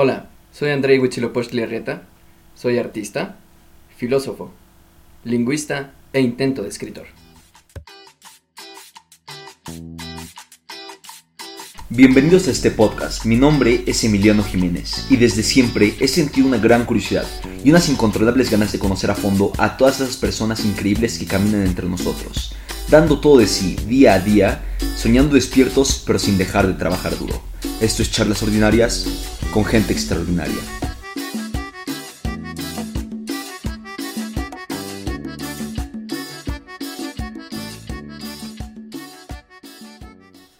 Hola, soy Andrei Huitzilopochtli Arrieta, soy artista, filósofo, lingüista e intento de escritor. Bienvenidos a este podcast. Mi nombre es Emiliano Jiménez y desde siempre he sentido una gran curiosidad y unas incontrolables ganas de conocer a fondo a todas esas personas increíbles que caminan entre nosotros, dando todo de sí día a día, soñando despiertos pero sin dejar de trabajar duro. Esto es Charlas Ordinarias con gente extraordinaria.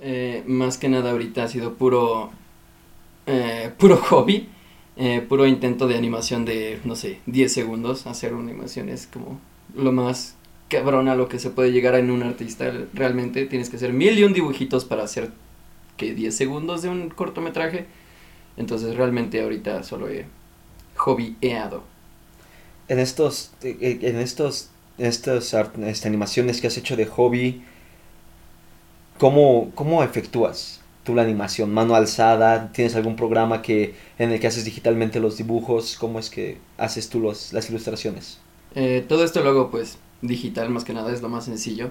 Eh, más que nada ahorita ha sido puro, eh, puro hobby, eh, puro intento de animación de, no sé, 10 segundos. Hacer una animación es como lo más cabrón a lo que se puede llegar en un artista. Realmente tienes que hacer mil y un dibujitos para hacer que 10 segundos de un cortometraje. Entonces realmente ahorita solo he hobbyeado. En estos, en estos, estas este, animaciones que has hecho de hobby, ¿cómo, cómo efectúas tú la animación? ¿Mano alzada? ¿Tienes algún programa que, en el que haces digitalmente los dibujos? ¿Cómo es que haces tú los, las ilustraciones? Eh, todo esto lo hago pues digital más que nada, es lo más sencillo.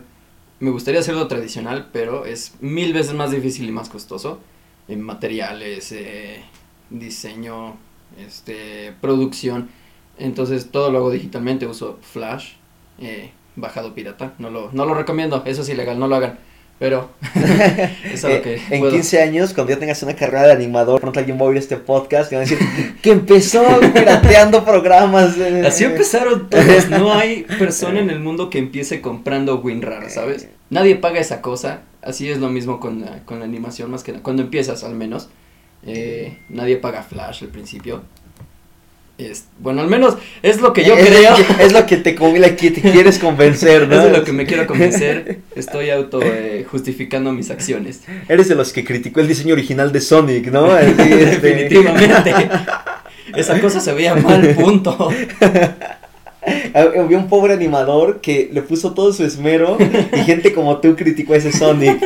Me gustaría hacerlo tradicional, pero es mil veces más difícil y más costoso. En materiales, eh, diseño, este, producción. Entonces todo lo hago digitalmente, uso Flash, eh, bajado pirata. No lo, no lo recomiendo, eso es ilegal, no lo hagan. Pero es algo que en 15 años, cuando ya tengas una carrera de animador, pronto alguien va a oír este podcast y va a decir que empezó pirateando programas. Así empezaron todos. No hay persona en el mundo que empiece comprando WinRAR, ¿sabes? Nadie paga esa cosa. Así es lo mismo con la, con la animación, más que nada. Cuando empiezas, al menos. Eh, nadie paga Flash al principio. Es, bueno, al menos es lo que yo creo. es lo que te, que te quieres convencer, ¿no? es lo que me quiero convencer. Estoy auto eh, justificando mis acciones. Eres de los que criticó el diseño original de Sonic, ¿no? Este, Definitivamente. Esa cosa se veía mal, punto. Había un pobre animador que le puso todo su esmero y gente como tú criticó ese Sonic.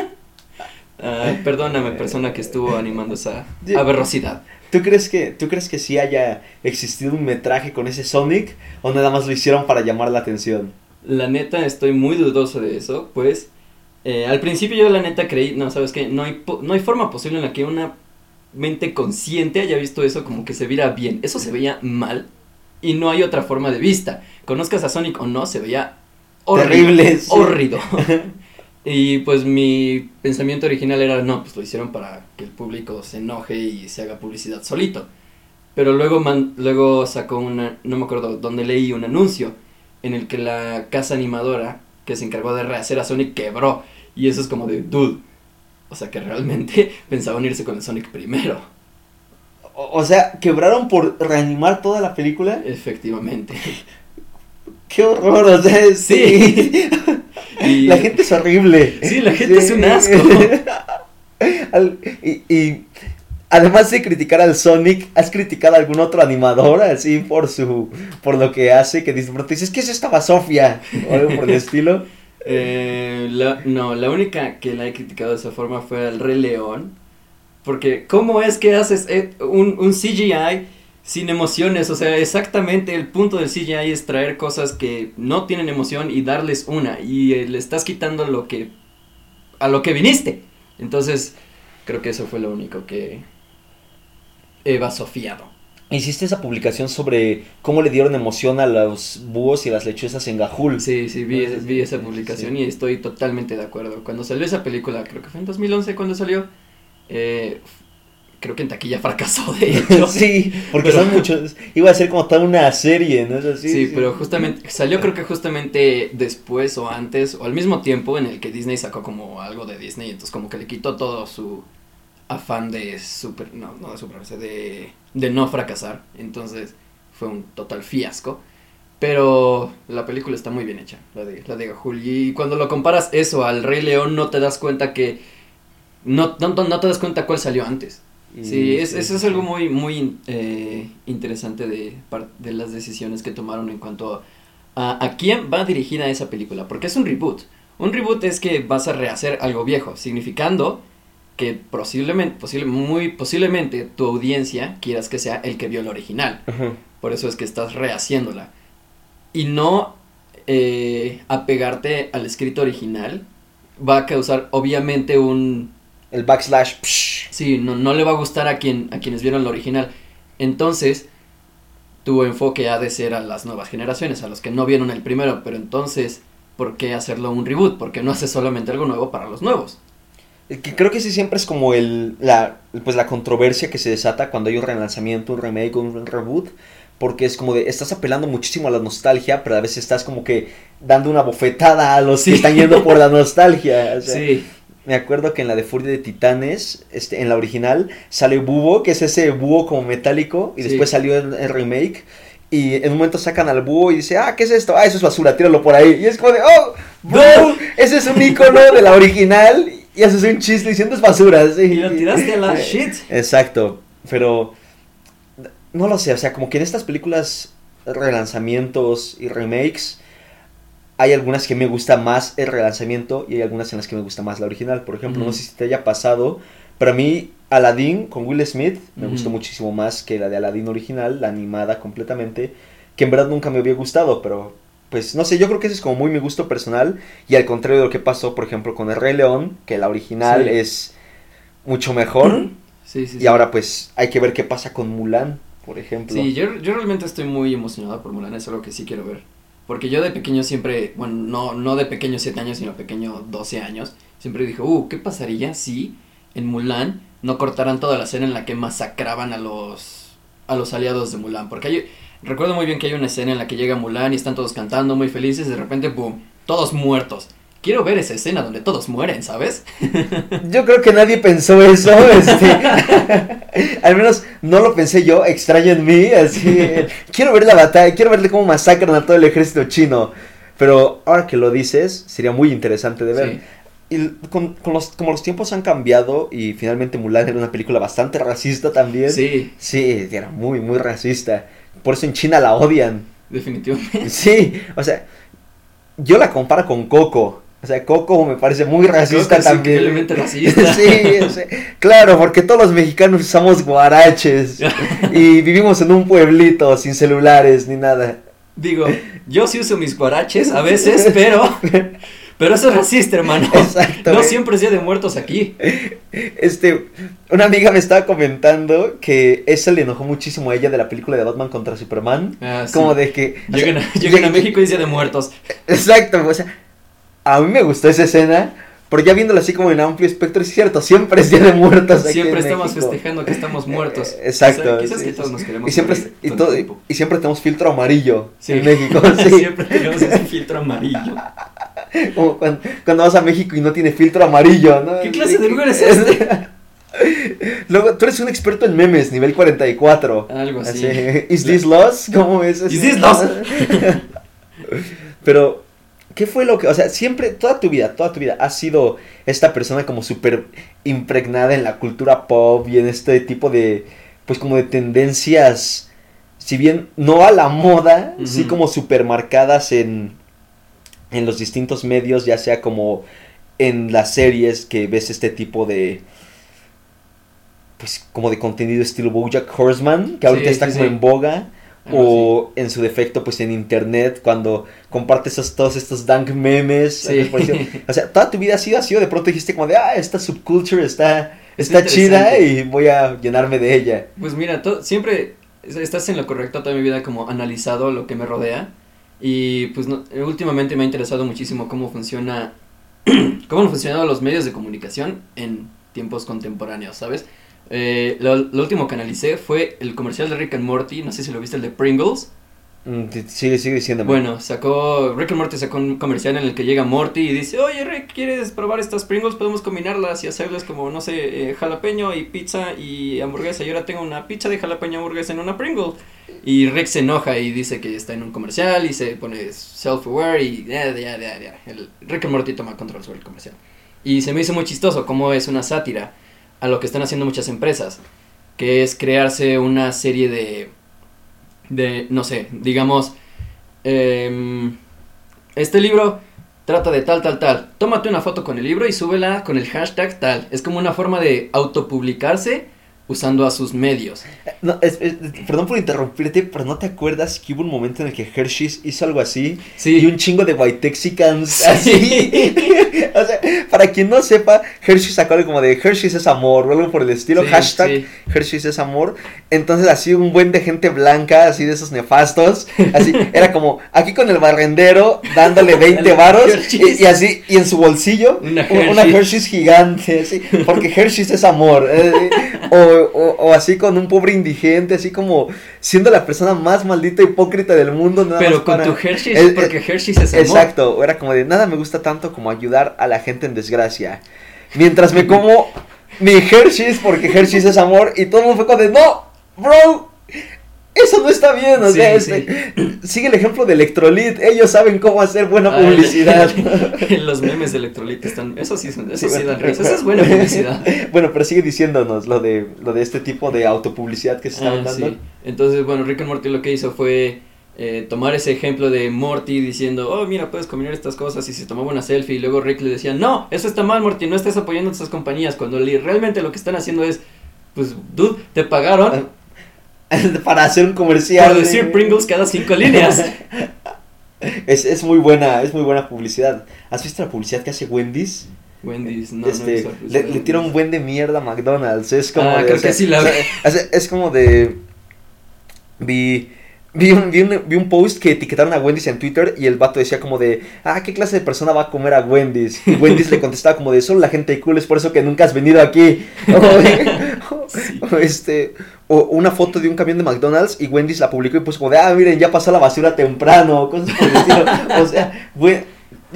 Perdóname, persona que estuvo animando esa aberrosidad. ¿Tú crees que tú crees que sí haya existido un metraje con ese Sonic o nada más lo hicieron para llamar la atención? La neta estoy muy dudoso de eso, pues eh, al principio yo la neta creí, no, sabes que no hay no hay forma posible en la que una mente consciente haya visto eso como que se viera bien. Eso se veía mal y no hay otra forma de vista. Conozcas a Sonic o no, se veía horrible, horrido. Y pues mi pensamiento original era, no, pues lo hicieron para que el público se enoje y se haga publicidad solito. Pero luego, man, luego sacó una, no me acuerdo dónde leí un anuncio en el que la casa animadora que se encargó de rehacer a Sonic quebró. Y eso es como de, dude. O sea que realmente pensaban irse con el Sonic primero. O, sea, quebraron por reanimar toda la película. Efectivamente. Qué horror, o sea, sí. La gente es horrible. Sí, la gente es un asco. y, además de criticar al Sonic, ¿has criticado a algún otro animador así por su por lo que hace? Que dices, ¿qué es esta basofia? O algo por el estilo. Eh, no, la única que la he criticado de esa forma fue al Rey León. Porque, ¿cómo es que haces eh, un, un CGI sin emociones, o sea, exactamente el punto del CGI es traer cosas que no tienen emoción y darles una y eh, le estás quitando lo que a lo que viniste. Entonces, creo que eso fue lo único que he vasofiado. Hiciste esa publicación sobre cómo le dieron emoción a los búhos y las lechuzas en Gajul. Sí, sí, vi, vi esa publicación y estoy totalmente de acuerdo. Cuando salió esa película, creo que fue en 2011 cuando salió, eh, creo que en taquilla fracasó, de hecho. sí, porque son muchos. Iba a ser como toda una serie, ¿no? sí, sí, pero justamente. Salió, creo que justamente después o antes, o al mismo tiempo en el que Disney sacó como algo de Disney. Entonces, como que le quitó todo su afán de super. No, no de super. De, de no fracasar. Entonces, fue un total fiasco. Pero la película está muy bien hecha, la de, la de. Y cuando lo comparas eso al Rey León, no te das cuenta que. No, no, no te das cuenta cuál salió antes sí, es, eso es algo muy, muy eh, interesante de, de las decisiones que tomaron en cuanto a, a quién va dirigida esa película, porque es un reboot. Un reboot es que vas a rehacer algo viejo, significando que posiblemente, posible, muy posiblemente tu audiencia quieras que sea el que vio el original. Por eso es que estás rehaciéndola. Y no eh, apegarte al escrito original va a causar obviamente un... El backslash. psh. Sí, no, no le va a gustar a, quien, a quienes vieron el original. Entonces, tu enfoque ha de ser a las nuevas generaciones, a los que no vieron el primero. Pero entonces, ¿por qué hacerlo un reboot? ¿Por qué no haces solamente algo nuevo para los nuevos? Que creo que sí siempre es como el, la, pues la controversia que se desata cuando hay un relanzamiento, un remake, un reboot. Porque es como de, estás apelando muchísimo a la nostalgia, pero a veces estás como que dando una bofetada a los Sí. que están yendo por la nostalgia. o sea, Sí, Me acuerdo que en la de Furia de Titanes, este, en la original, sale Búho, que es ese búho como metálico, y Sí. después salió en el remake. Y en un momento sacan al búho y dice, ah, ¿qué es esto? Ah, eso es basura, tíralo por ahí. Y es como de, oh, Boo, ese es un icono de la original. Y haces un chiste diciendo es basura. Sí. Y lo tiraste a la shit. Exacto, pero no lo sé, o sea, como que en estas películas relanzamientos y remakes hay algunas que me gusta más el relanzamiento y hay algunas en las que me gusta más la original. Por ejemplo, no sé si te haya pasado, pero a mí Aladdin con Will Smith me gustó muchísimo más que la de Aladdin original, la animada completamente, que en verdad nunca me había gustado, pero pues no sé, yo creo que ese es como muy mi gusto personal y al contrario de lo que pasó, por ejemplo, con El Rey León, que la original Sí. es mucho mejor. Sí, sí, Y ahora pues hay que ver qué pasa con Mulan, por ejemplo. Sí, yo, yo realmente estoy muy emocionado por Mulan, es algo que sí quiero ver. Porque yo de pequeño siempre, bueno, no, no de pequeño 7 años, sino pequeño 12 años, siempre dije, uh, ¿qué pasaría si en Mulan no cortaran toda la escena en la que masacraban a los, a los aliados de Mulan? Porque hay, recuerdo muy bien que hay una escena en la que llega Mulan y están todos cantando muy felices, de repente, boom, todos muertos. Quiero ver esa escena donde todos mueren, ¿sabes? Yo creo que nadie pensó eso, este, al menos no lo pensé yo, extraño en mí, así, quiero ver la batalla, quiero verle cómo masacran a todo el ejército chino, pero ahora que lo dices, sería muy interesante de ver. Sí. Y con, con los, como los tiempos han cambiado y finalmente Mulan era una película bastante racista también. Sí, Sí, era muy, muy racista. Por eso en China la odian. definitivamente. Sí, o sea, yo la comparo con Coco. O sea, Coco me parece muy racista Coco es también. increíblemente racista. sí, o sea, claro, porque todos los mexicanos usamos guaraches y vivimos en un pueblito sin celulares ni nada. Digo, yo sí uso mis guaraches a veces, pero. Pero eso es racista, hermano. Exacto. No siempre es día de muertos aquí. Este, una amiga me estaba comentando que eso le enojó muchísimo a ella de la película de Batman contra Superman. Ah, sí. Como de que... o Llegan, sea, a, llegan a México y es día de muertos. Exacto, o sea, a mí me gustó esa escena, pero ya viéndola así como en amplio espectro, es cierto, siempre es Día de Muertos aquí Siempre en estamos México. festejando que estamos muertos. Eh, Exacto. O sea, quizás sí, que todos nos queremos y siempre, morir y, todo siempre tenemos filtro amarillo Sí. en México, sí. Siempre tenemos ese filtro amarillo. Como cuando, cuando vas a México y no tiene filtro amarillo, ¿no? ¿Qué clase de lugar es este? Luego, tú eres un experto en memes, nivel 44. Algo así. ¿Is this lost? ¿Cómo es? Is this lost? Pero, ¿qué fue lo que, o sea, siempre, toda tu vida, toda tu vida, has sido esta persona como súper impregnada en la cultura pop y en este tipo de, pues como de tendencias, si bien no a la moda, sí como súper marcadas en, en los distintos medios, ya sea como en las series que ves este tipo de pues como de contenido estilo Bojack Horseman, que ahorita Sí, está sí, como sí. en boga, O en su defecto pues en internet cuando compartes esos, todos estos dank memes, Sí. o sea, toda tu vida ha sido así o de pronto dijiste como de, ah, esta subculture está, está, Está chida y voy a llenarme de ella. Pues mira, siempre es- estás en lo correcto toda mi vida como analizado lo que me rodea y pues no- eh, últimamente me ha interesado muchísimo cómo funciona cómo han funcionado los medios de comunicación en tiempos contemporáneos, ¿sabes? Eh, lo, lo último que analicé fue el comercial de Rick and Morty, no sé si lo viste, el de Pringles. Mm, Sigue, sigue diciéndome. Bueno, sacó, Rick and Morty sacó un comercial en el que llega Morty y dice, oye Rick, ¿quieres probar estas Pringles? Podemos combinarlas y hacerlas como, no sé, eh, jalapeño y pizza y hamburguesa. Y ahora tengo una pizza de jalapeño hamburguesa en una Pringle. Y Rick se enoja y dice que está en un comercial y se pone self-aware y ya, ya, ya, ya. El Rick and Morty toma control sobre el comercial. Y se me hizo muy chistoso cómo es una sátira a lo que están haciendo muchas empresas, que es crearse una serie de, de no sé, digamos, em, este libro trata de tal, tal, tal. Tómate una foto con el libro y súbela con el hashtag tal. Es como una forma de autopublicarse usando a sus medios. No, es, es, perdón por interrumpirte, pero ¿no te acuerdas que hubo un momento en el que Hershey's hizo algo así? Sí. Y un chingo de White Texicans así. o sea, para quien no sepa, Hershey's sacó algo como de Hershey's es amor o algo por el estilo. Sí, hashtag sí. Hershey's es amor. Entonces así un buen de gente blanca, así de esos nefastos. Así, era como aquí con el barrendero dándole 20 El varos. Hershey's. Y, y así, y en su bolsillo, Una un- una Hershey's. Hershey's gigante, así, porque Hershey's es amor. eh, o, o- o así con un pobre indigente, así como siendo la persona más maldita e hipócrita del mundo. Nada Pero más con para- tu Hershey's, Eh, eh, porque Hershey's es amor. Exacto, era como de nada me gusta tanto como ayudar a la gente en desgracia. Mientras me como mi Hershey's porque Hershey's es amor y todo el mundo fue como de no, bro. Eso no está bien, o Sí, sea, sí. este, sigue el ejemplo de Electrolit, ellos saben cómo hacer buena Ay, publicidad. Los memes de Electrolit están. Eso sí, eso Sí, bueno, dan risa. Esa es buena publicidad. Bueno, pero sigue diciéndonos lo de, lo de este tipo de autopublicidad que se estaban Ah, dando. sí. Entonces, bueno, Rick and Morty lo que hizo fue eh, tomar ese ejemplo de Morty diciendo, oh, mira, puedes combinar estas cosas y se tomaba una selfie y luego Rick le decía, no, eso está mal, Morty, no estás apoyando a estas compañías, cuando realmente lo que están haciendo es, pues, dude, te pagaron Para hacer un comercial. por decir Pringles cada cinco líneas. Es, es muy buena, es muy buena publicidad. ¿Has visto la publicidad que hace Wendy's? Wendy's, no, no este, le, le tira un buen de mierda a McDonald's. Es como Ah, de, creo o sea, que sí la o sea, es como de. Vi. Vi un, vi, un, vi un post que etiquetaron a Wendy's en Twitter y el vato decía como de, ah, ¿qué clase de persona va a comer a Wendy's? Y Wendy's le contestaba como de, solo la gente cool, es por eso que nunca has venido aquí. O, o este, o una foto de un camión de McDonald's y Wendy's la publicó y puso como de, ah, miren, ya pasó la basura temprano, cosas por el estilo. O sea, güey,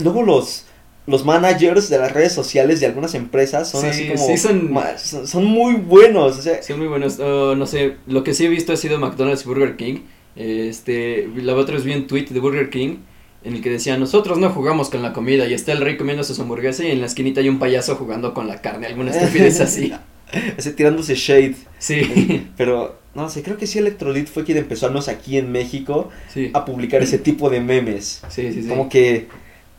luego los, los managers de las redes sociales de algunas empresas son Sí, así como, sí, son- ma- son, son muy buenos, o sea, Son muy buenos. No sé, lo que sí he visto ha sido McDonald's y Burger King. Este, la otra vez vi un tweet de Burger King en el que decía, nosotros no jugamos con la comida y está el rey comiendo su hamburguesa y en la esquinita hay un payaso jugando con la carne, alguna estupidez así. ese tirándose shade. Sí, Pero, no sé, creo que sí Electrolit fue quien empezó, al menos aquí en México, sí, a publicar ese tipo de memes. sí, sí, sí. Como que,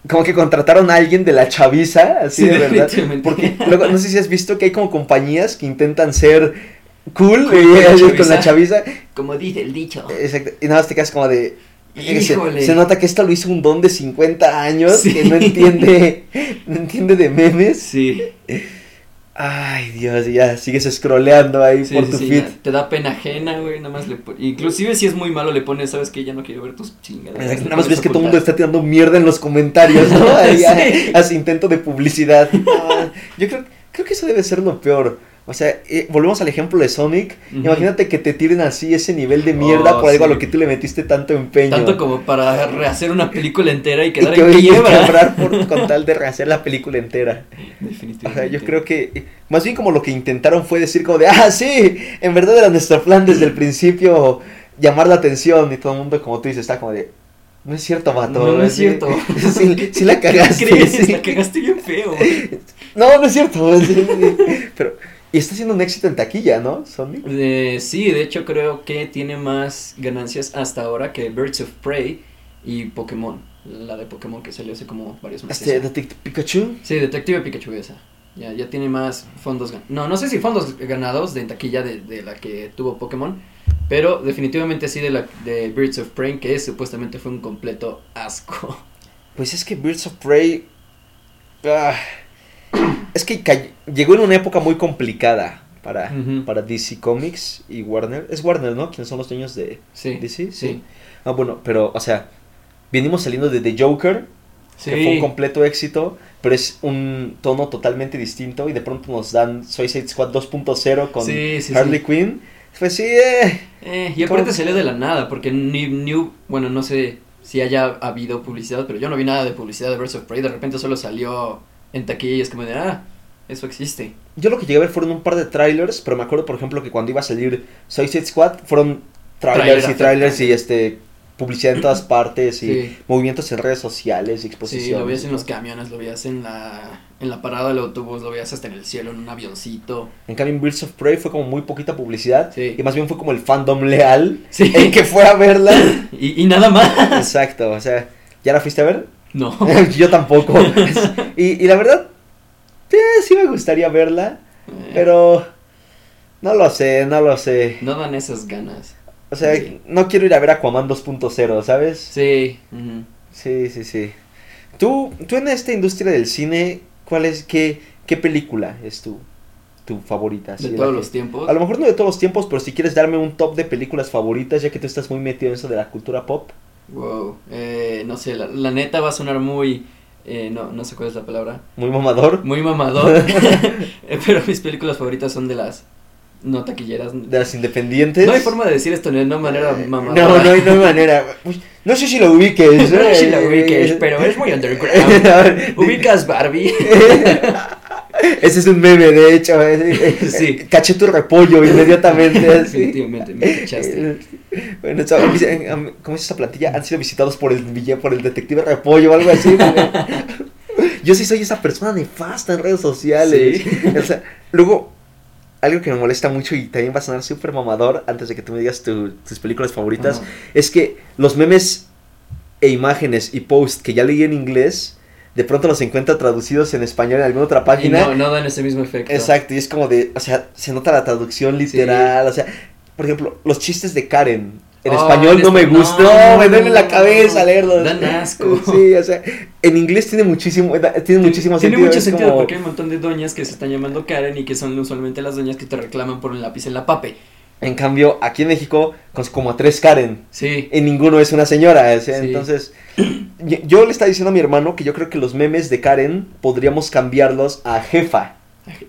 como que contrataron a alguien de la chaviza, así Sí, de verdad. Porque luego, no sé si has visto que hay como compañías que intentan ser cool, Cool y- con la así con chaviza. la chaviza. Como dice el dicho. Exacto, y nada más te quedas como de... Se, se nota que esto lo hizo un don de 50 años Sí. que no entiende, no entiende de memes. Sí, Ay, Dios, ya sigues scrolleando ahí sí, por sí, tu sí, feed. te da pena ajena, güey, nada más le Inclusive si es muy malo le pones, ¿sabes qué? Ya no quiero ver tus chingadas. Exacto, Nada más ves que todo el mundo está tirando mierda en los comentarios, ¿no? Ahí, ahí, Hace intento de publicidad. No, yo creo, creo que eso debe ser lo peor. O sea, eh, volvemos al ejemplo de Sonic. Imagínate que te tiren así ese nivel de mierda Oh, por algo a lo que tú le metiste tanto empeño. Tanto como para rehacer una película entera y y quedar que en quiebra. quebrar por, con tal de rehacer la película entera. O Definitivamente. sea, yo creo que eh, más bien como lo que intentaron fue decir como de, ah, sí, en verdad era nuestro plan desde el principio llamar la atención y todo el mundo como tú dices está como de, no es cierto, vato. No, no es sí, cierto. Sí, sí la cagaste. ¿Qué crees? sí. La cagaste bien feo. No, no es cierto. Pero, y está siendo un éxito en taquilla, ¿no, Sonic? Eh, sí, de hecho creo que tiene más ganancias hasta ahora que Birds of Prey y Pokémon. La de Pokémon que salió hace como varios meses. Este, Detective Pikachu. Sí, Detective Pikachu esa. Ya, ya tiene más fondos. gan- No, no sé si fondos ganados de taquilla de, de la que tuvo Pokémon. Pero definitivamente sí de la de Birds of Prey, que supuestamente fue un completo asco. Pues es que Birds of Prey. ah, es que llegó en una época muy complicada para, para DC Comics y Warner. Es Warner, ¿no? ¿Quiénes son los dueños de Sí. DC? Sí. Ah, bueno, pero, o sea, venimos saliendo de The Joker, Sí. que fue un completo éxito, pero es un tono totalmente distinto y de pronto nos dan Suicide Squad 2.0 con Harley. Quinn. Pues sí, eh. Eh, y aparte salió de la nada, porque ni hu- bueno, no sé si haya habido publicidad, pero yo no vi nada de publicidad de Birds of Prey, de repente solo salió en taquilla y es como de, ah, eso existe. Yo lo que llegué a ver fueron un par de trailers, pero me acuerdo, por ejemplo, que cuando iba a salir Suicide Squad, fueron trailers Trailer y trailers trailer. y este publicidad en todas partes y Sí. movimientos en redes sociales y Sí, exposiciones. lo veías en los camiones, lo veías en la, en la parada del autobús, lo veías hasta en el cielo, en un avioncito. En cambio, Birds of Prey fue como muy poquita publicidad Sí. y más bien fue como el fandom leal Sí. el que fue a verla. Y, y nada más. Exacto, o sea, ¿ya la fuiste a ver? No. Yo tampoco. y, y la verdad, eh, sí me gustaría verla, Eh, pero no lo sé, no lo sé. No dan esas ganas. O sea, Sí. no quiero ir a ver Aquaman 2.0, ¿sabes? Sí. ujú. Sí, sí, sí. Tú, tú en esta industria del cine, ¿cuál es, qué, qué película es tu, tu favorita? De todos que- los tiempos. A lo mejor no de todos los tiempos, pero si quieres darme un top de películas favoritas, ya que tú estás muy metido en eso de la cultura pop. Wow. Eh, no sé, la, la neta va a sonar muy. eh, no, no sé cuál es la palabra. Muy mamador. Muy mamador. Eh, Pero mis películas favoritas son de las no taquilleras. De las independientes. No hay forma de decir esto de una manera Eh, mamadora. No, no hay, no hay manera. No sé si lo ubiques. No sé si la eh, ubiques, pero es muy underground. ¿Ubicas Barbie? Ese es un meme, de hecho. eh, eh, Sí. Caché tu repollo inmediatamente. Definitivamente, me cachaste. Bueno, eso, eh, um, ¿cómo es esa plantilla? Han sido visitados por el por el detective repollo o algo así. Yo sí soy esa persona nefasta en redes sociales. O sea, luego, algo que me molesta mucho y también va a sonar súper mamador antes de que tú me digas tu- tus películas favoritas, es que los memes e imágenes y posts que ya leí en inglés, de pronto los encuentro traducidos en español en alguna otra Y página. no, no dan ese mismo efecto. Exacto, y es como de, o sea, se nota la traducción literal, o sea, por ejemplo, los chistes de Karen. En Oh, español no me gustó, no, me duele la cabeza leerlos. dan asco. Sí, o sea, en inglés tiene muchísimo, da- tiene muchísimo Tiene sentido. mucho es sentido como- porque hay un montón de doñas que se están llamando Karen y que son usualmente las doñas que te reclaman por un lápiz en la pape. En cambio, aquí en México, con como a tres Karen, Sí. y ninguno es una señora, Sí. entonces, yo, le estaba diciendo a mi hermano que yo creo que los memes de Karen podríamos cambiarlos a jefa.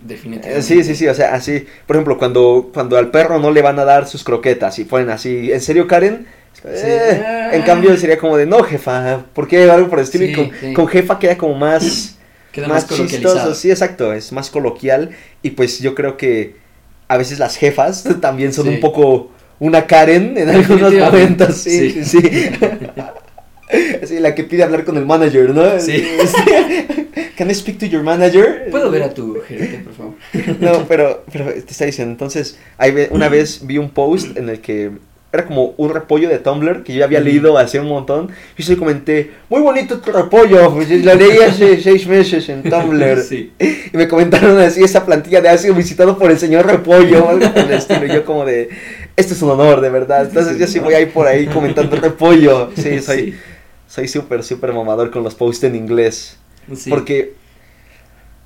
Definitivamente. Sí, sí, sí, o sea, así, por ejemplo, cuando, cuando al perro no le van a dar sus croquetas y ponen así, ¿en serio, Karen? Eh, En cambio sería como de, no, jefa, ¿por qué? Algo por el estilo, y Sí, con, sí. con jefa queda como más, Queda más, más, chistoso, sí, exacto, es más coloquial, y pues yo creo que a veces las jefas también son Sí. un poco una Karen en algunos momentos, sí, sí, sí. sí. Sí, la que pide hablar con el manager, ¿no? Sí. Can I speak to your manager? ¿Puedo ver a tu gerente, por favor? No, pero, pero te está diciendo, entonces, hay una vez vi un post en el que era como un repollo de Tumblr que yo había leído hace un montón. Y yo comenté, muy bonito tu repollo, pues, lo leí hace seis meses en Tumblr. Sí. Y me comentaron así, esa plantilla de ha sido visitado por el señor repollo algo por el estilo. Y yo como de, esto es un honor, de verdad. Entonces yo sí voy a ir por ahí comentando repollo. Sí, soy soy súper, súper mamador con los posts en inglés. Sí. Porque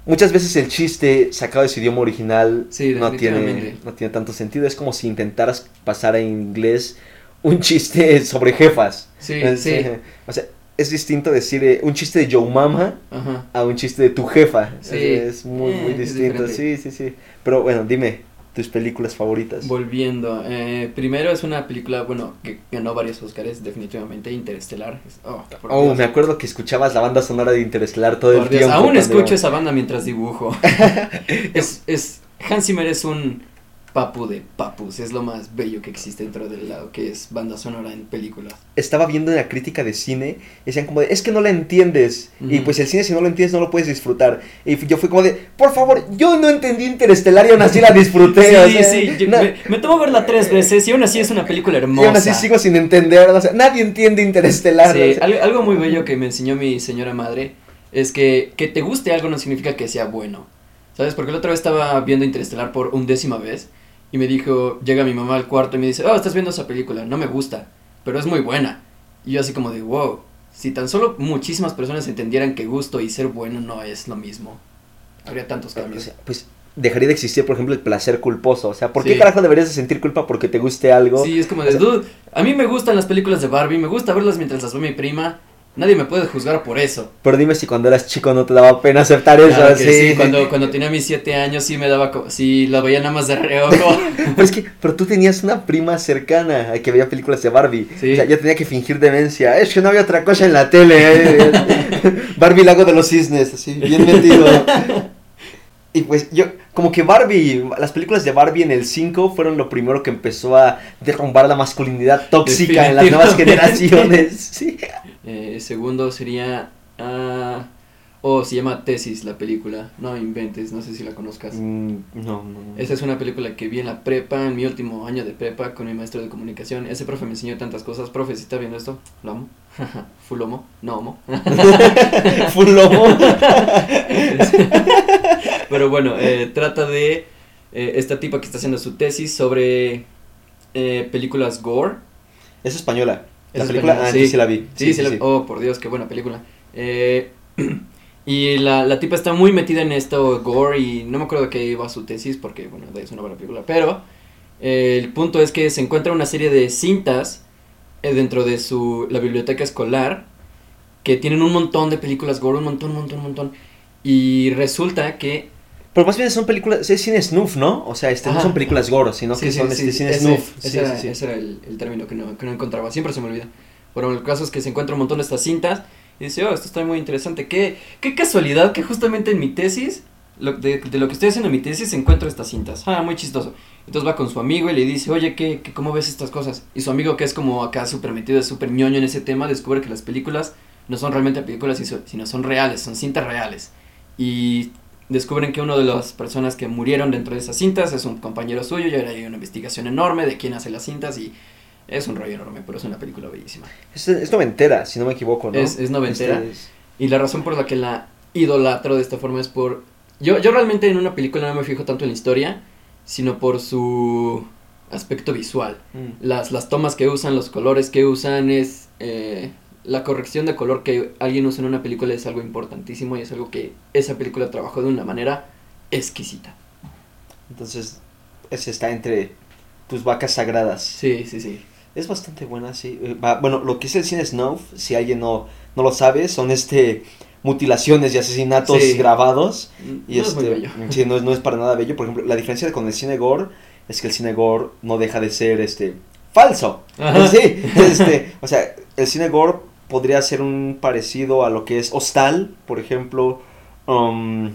muchas veces el chiste sacado de su idioma original Sí, no, tiene, no tiene tanto sentido. Es como si intentaras pasar en inglés un chiste sobre jefas. Sí, Es- sí. O sea, es distinto decir eh, un chiste de Joe Mama Ajá. a un chiste de tu jefa. Sí. Es, es muy, Eh, muy distinto. Sí, sí, sí. Pero bueno, dime tus películas favoritas. Volviendo, eh, primero es una película, bueno, que ganó varios Oscars, definitivamente, Interestelar. Es- Oh, Oh, Dios. me acuerdo que escuchabas la banda sonora de Interestelar todo Por el Dios, tiempo. Aún escucho esa banda mientras dibujo. es, es, Hans Zimmer es un papu de papus, es lo más bello que existe dentro del lado, que es banda sonora en películas. estaba viendo una crítica de cine, y decían como de, es que no la entiendes, y pues el cine si no lo entiendes no lo puedes disfrutar. Y yo fui como de, por favor, yo no entendí Interestelar y aún así la disfruté. Sí, o sea, sí, yo- me, me tomo verla tres veces y aún así es una película y hermosa. aún así sigo sin entender, o sea, nadie entiende Interestelar. Sí, o sea, algo, algo muy bello que me enseñó mi señora madre es que que te guste algo no significa que sea bueno. ¿Sabes? Porque la otra vez estaba viendo Interestelar por undécima vez y me dijo, llega mi mamá al cuarto y me dice, oh, estás viendo esa película, no me gusta, pero es muy buena. Y yo así como de, wow, si tan solo muchísimas personas entendieran que gusto y ser bueno no es lo mismo, habría tantos o cambios. pues dejaría de existir, por ejemplo, el placer culposo. O sea, ¿por qué Sí. carajo deberías de sentir culpa porque te guste algo? Sí, es como o de, sea- dude, a mí me gustan las películas de Barbie, me gusta verlas mientras las ve mi prima, nadie me puede juzgar por eso. Pero dime si cuando eras chico no te daba pena aceptar eso. Que sí, sí, cuando, cuando tenía mis siete años sí me daba, sí, la veía nada más de reojo. Pero es que, pero tú tenías una prima cercana a que veía películas de Barbie. Sí. O sea, yo tenía que fingir demencia. Es que no había otra cosa en la tele. eh. Barbie Lago de los Cisnes, así, bien metido. Y pues yo, como que Barbie, las películas de Barbie en el 5 fueron lo primero que empezó a derrumbar la masculinidad tóxica en las nuevas generaciones. Sí. Eh, segundo sería, ah, O se llama Tesis la película. No inventes, no sé si la conozcas. Mm, no, no, no. Esa es una película que vi en la prepa, en mi último año de prepa, con mi maestro de comunicación. Ese profe me enseñó tantas cosas. Profe, si está viendo esto, lo amo. Full homo, no homo. Full lomo. Pero bueno, eh, trata de eh, esta tipa que está haciendo su tesis sobre eh, películas gore. Es española. La película, ah, sí. sí, la vi. Sí, sí, la- Oh, por Dios, qué buena película. Eh, y la, la tipa está muy metida en esto, gore, y no me acuerdo de qué iba su tesis, porque, bueno, es una buena película. Pero eh, el punto es que se encuentra una serie de cintas eh, dentro de su, la biblioteca escolar que tienen un montón de películas gore, un montón, un montón, un montón. Y resulta que... Pero más bien son películas, es cine snuff, ¿no? O sea, este, no son películas gore, sino Sí, que sí, son sí, este, cine ese- snuff. Ese, era, ese era el, el término que no, que no encontraba, siempre se me olvida. Bueno, el caso es que se encuentra un montón de estas cintas y dice, oh, esto está muy interesante. Qué, qué casualidad que justamente en mi tesis, lo, de, de lo que estoy haciendo en mi tesis, encuentro estas cintas. Ah, muy chistoso. Entonces va con su amigo y le dice, oye, ¿qué, qué, ¿cómo ves estas cosas? Y su amigo, que es como acá súper metido, súper ñoño en ese tema, descubre que las películas no son realmente películas, sino son reales, son cintas reales. Y descubren que una de las personas que murieron dentro de esas cintas es un compañero suyo y ahora hay una investigación enorme de quién hace las cintas y es un rollo enorme, pero es una película bellísima. Es, es noventera, si no me equivoco, ¿no? Es- es noventera. Este es- Y la razón por la que la idolatro de esta forma es por... Yo, yo realmente en una película no me fijo tanto en la historia, sino por su aspecto visual. mm. Las, las tomas que usan, los colores que usan, es... eh, la corrección de color que alguien usa en una película es algo importantísimo y es algo que esa película trabajó de una manera exquisita. Entonces, ese está entre tus vacas sagradas. Sí, sí, sí. Es bastante buena, sí. Bueno, lo que es el cine snuff, si alguien no, no lo sabe, son este mutilaciones y asesinatos Sí. grabados. Y no es muy este, bello. sí, no es, no es para nada bello. Por ejemplo, la diferencia con el cine gore es que el cine gore no deja de ser este falso. Sí, este, o sea, el cine gore podría ser un parecido a lo que es Hostal, por ejemplo, um,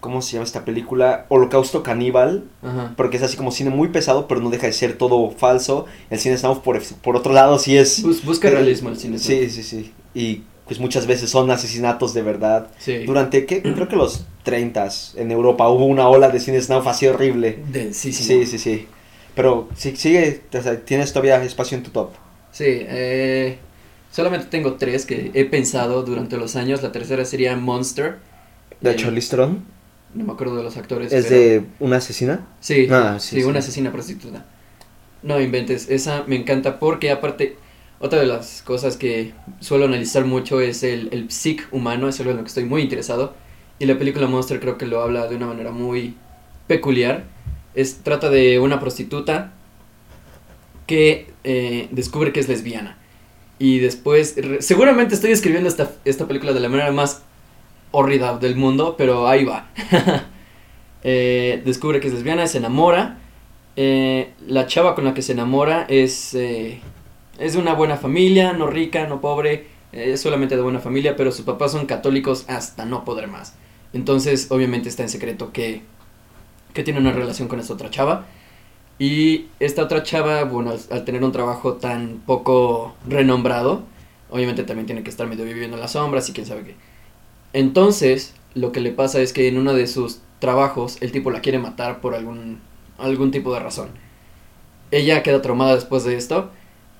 ¿cómo se llama esta película? Holocausto Caníbal, Ajá. porque es así como cine muy pesado, pero no deja de ser todo falso. El cine snuff, por, por otro lado, sí es... Bus- busca eh, realismo el cine. Sí, sí, sí. Y pues muchas veces son asesinatos de verdad. Sí. Durante, ¿qué? creo que los 30 en Europa hubo una ola de cine snuff así horrible. Densísimo. Sí, sí, sí. Pero sí, sigue, o sea, tienes todavía espacio en tu top. Sí, eh, solamente tengo tres que he pensado durante los años. La tercera sería Monster. De Eh, Charlize Theron. No me acuerdo de los actores. ¿Es pero- de una asesina? Sí, Ah, sí, sí, sí. una asesina prostituta. No inventes, esa me encanta porque aparte, otra de las cosas que suelo analizar mucho es el, el psic humano, es algo en lo que estoy muy interesado. Y la película Monster creo que lo habla de una manera muy peculiar. Es, trata de una prostituta que eh, descubre que es lesbiana. Y después, seguramente estoy escribiendo esta, esta película de la manera más horrida del mundo, pero ahí va. Eh, descubre que es lesbiana, se enamora. Eh, la chava con la que se enamora es, eh, es de una buena familia, no rica, no pobre, es solamente de buena familia, pero sus papás son católicos hasta no poder más. Entonces, obviamente está en secreto que, que tiene una relación con esta otra chava. Y esta otra chava, bueno, al, tener un trabajo tan poco renombrado, obviamente también tiene que estar medio viviendo en las sombras y quién sabe qué. Entonces, lo que le pasa es que en uno de sus trabajos, el tipo la quiere matar por algún, algún tipo de razón. Ella queda traumada después de esto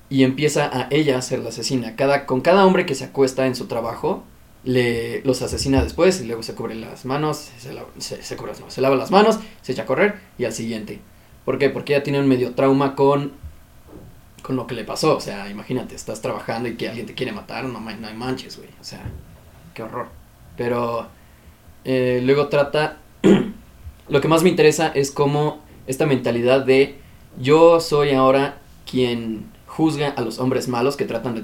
y empieza a ella a ser la asesina. Cada, con cada hombre que se acuesta en su trabajo, le, los asesina después y luego se cubre las manos, se, se lava las manos, se echa a correr y al siguiente. ¿Por qué? Porque ella tiene un medio trauma con, con lo que le pasó. O sea, imagínate, estás trabajando y que alguien te quiere matar, no, no hay manches, güey. O sea, qué horror. Pero eh, luego trata, lo que más me interesa es cómo esta mentalidad de yo soy ahora quien juzga a los hombres malos que tratan de,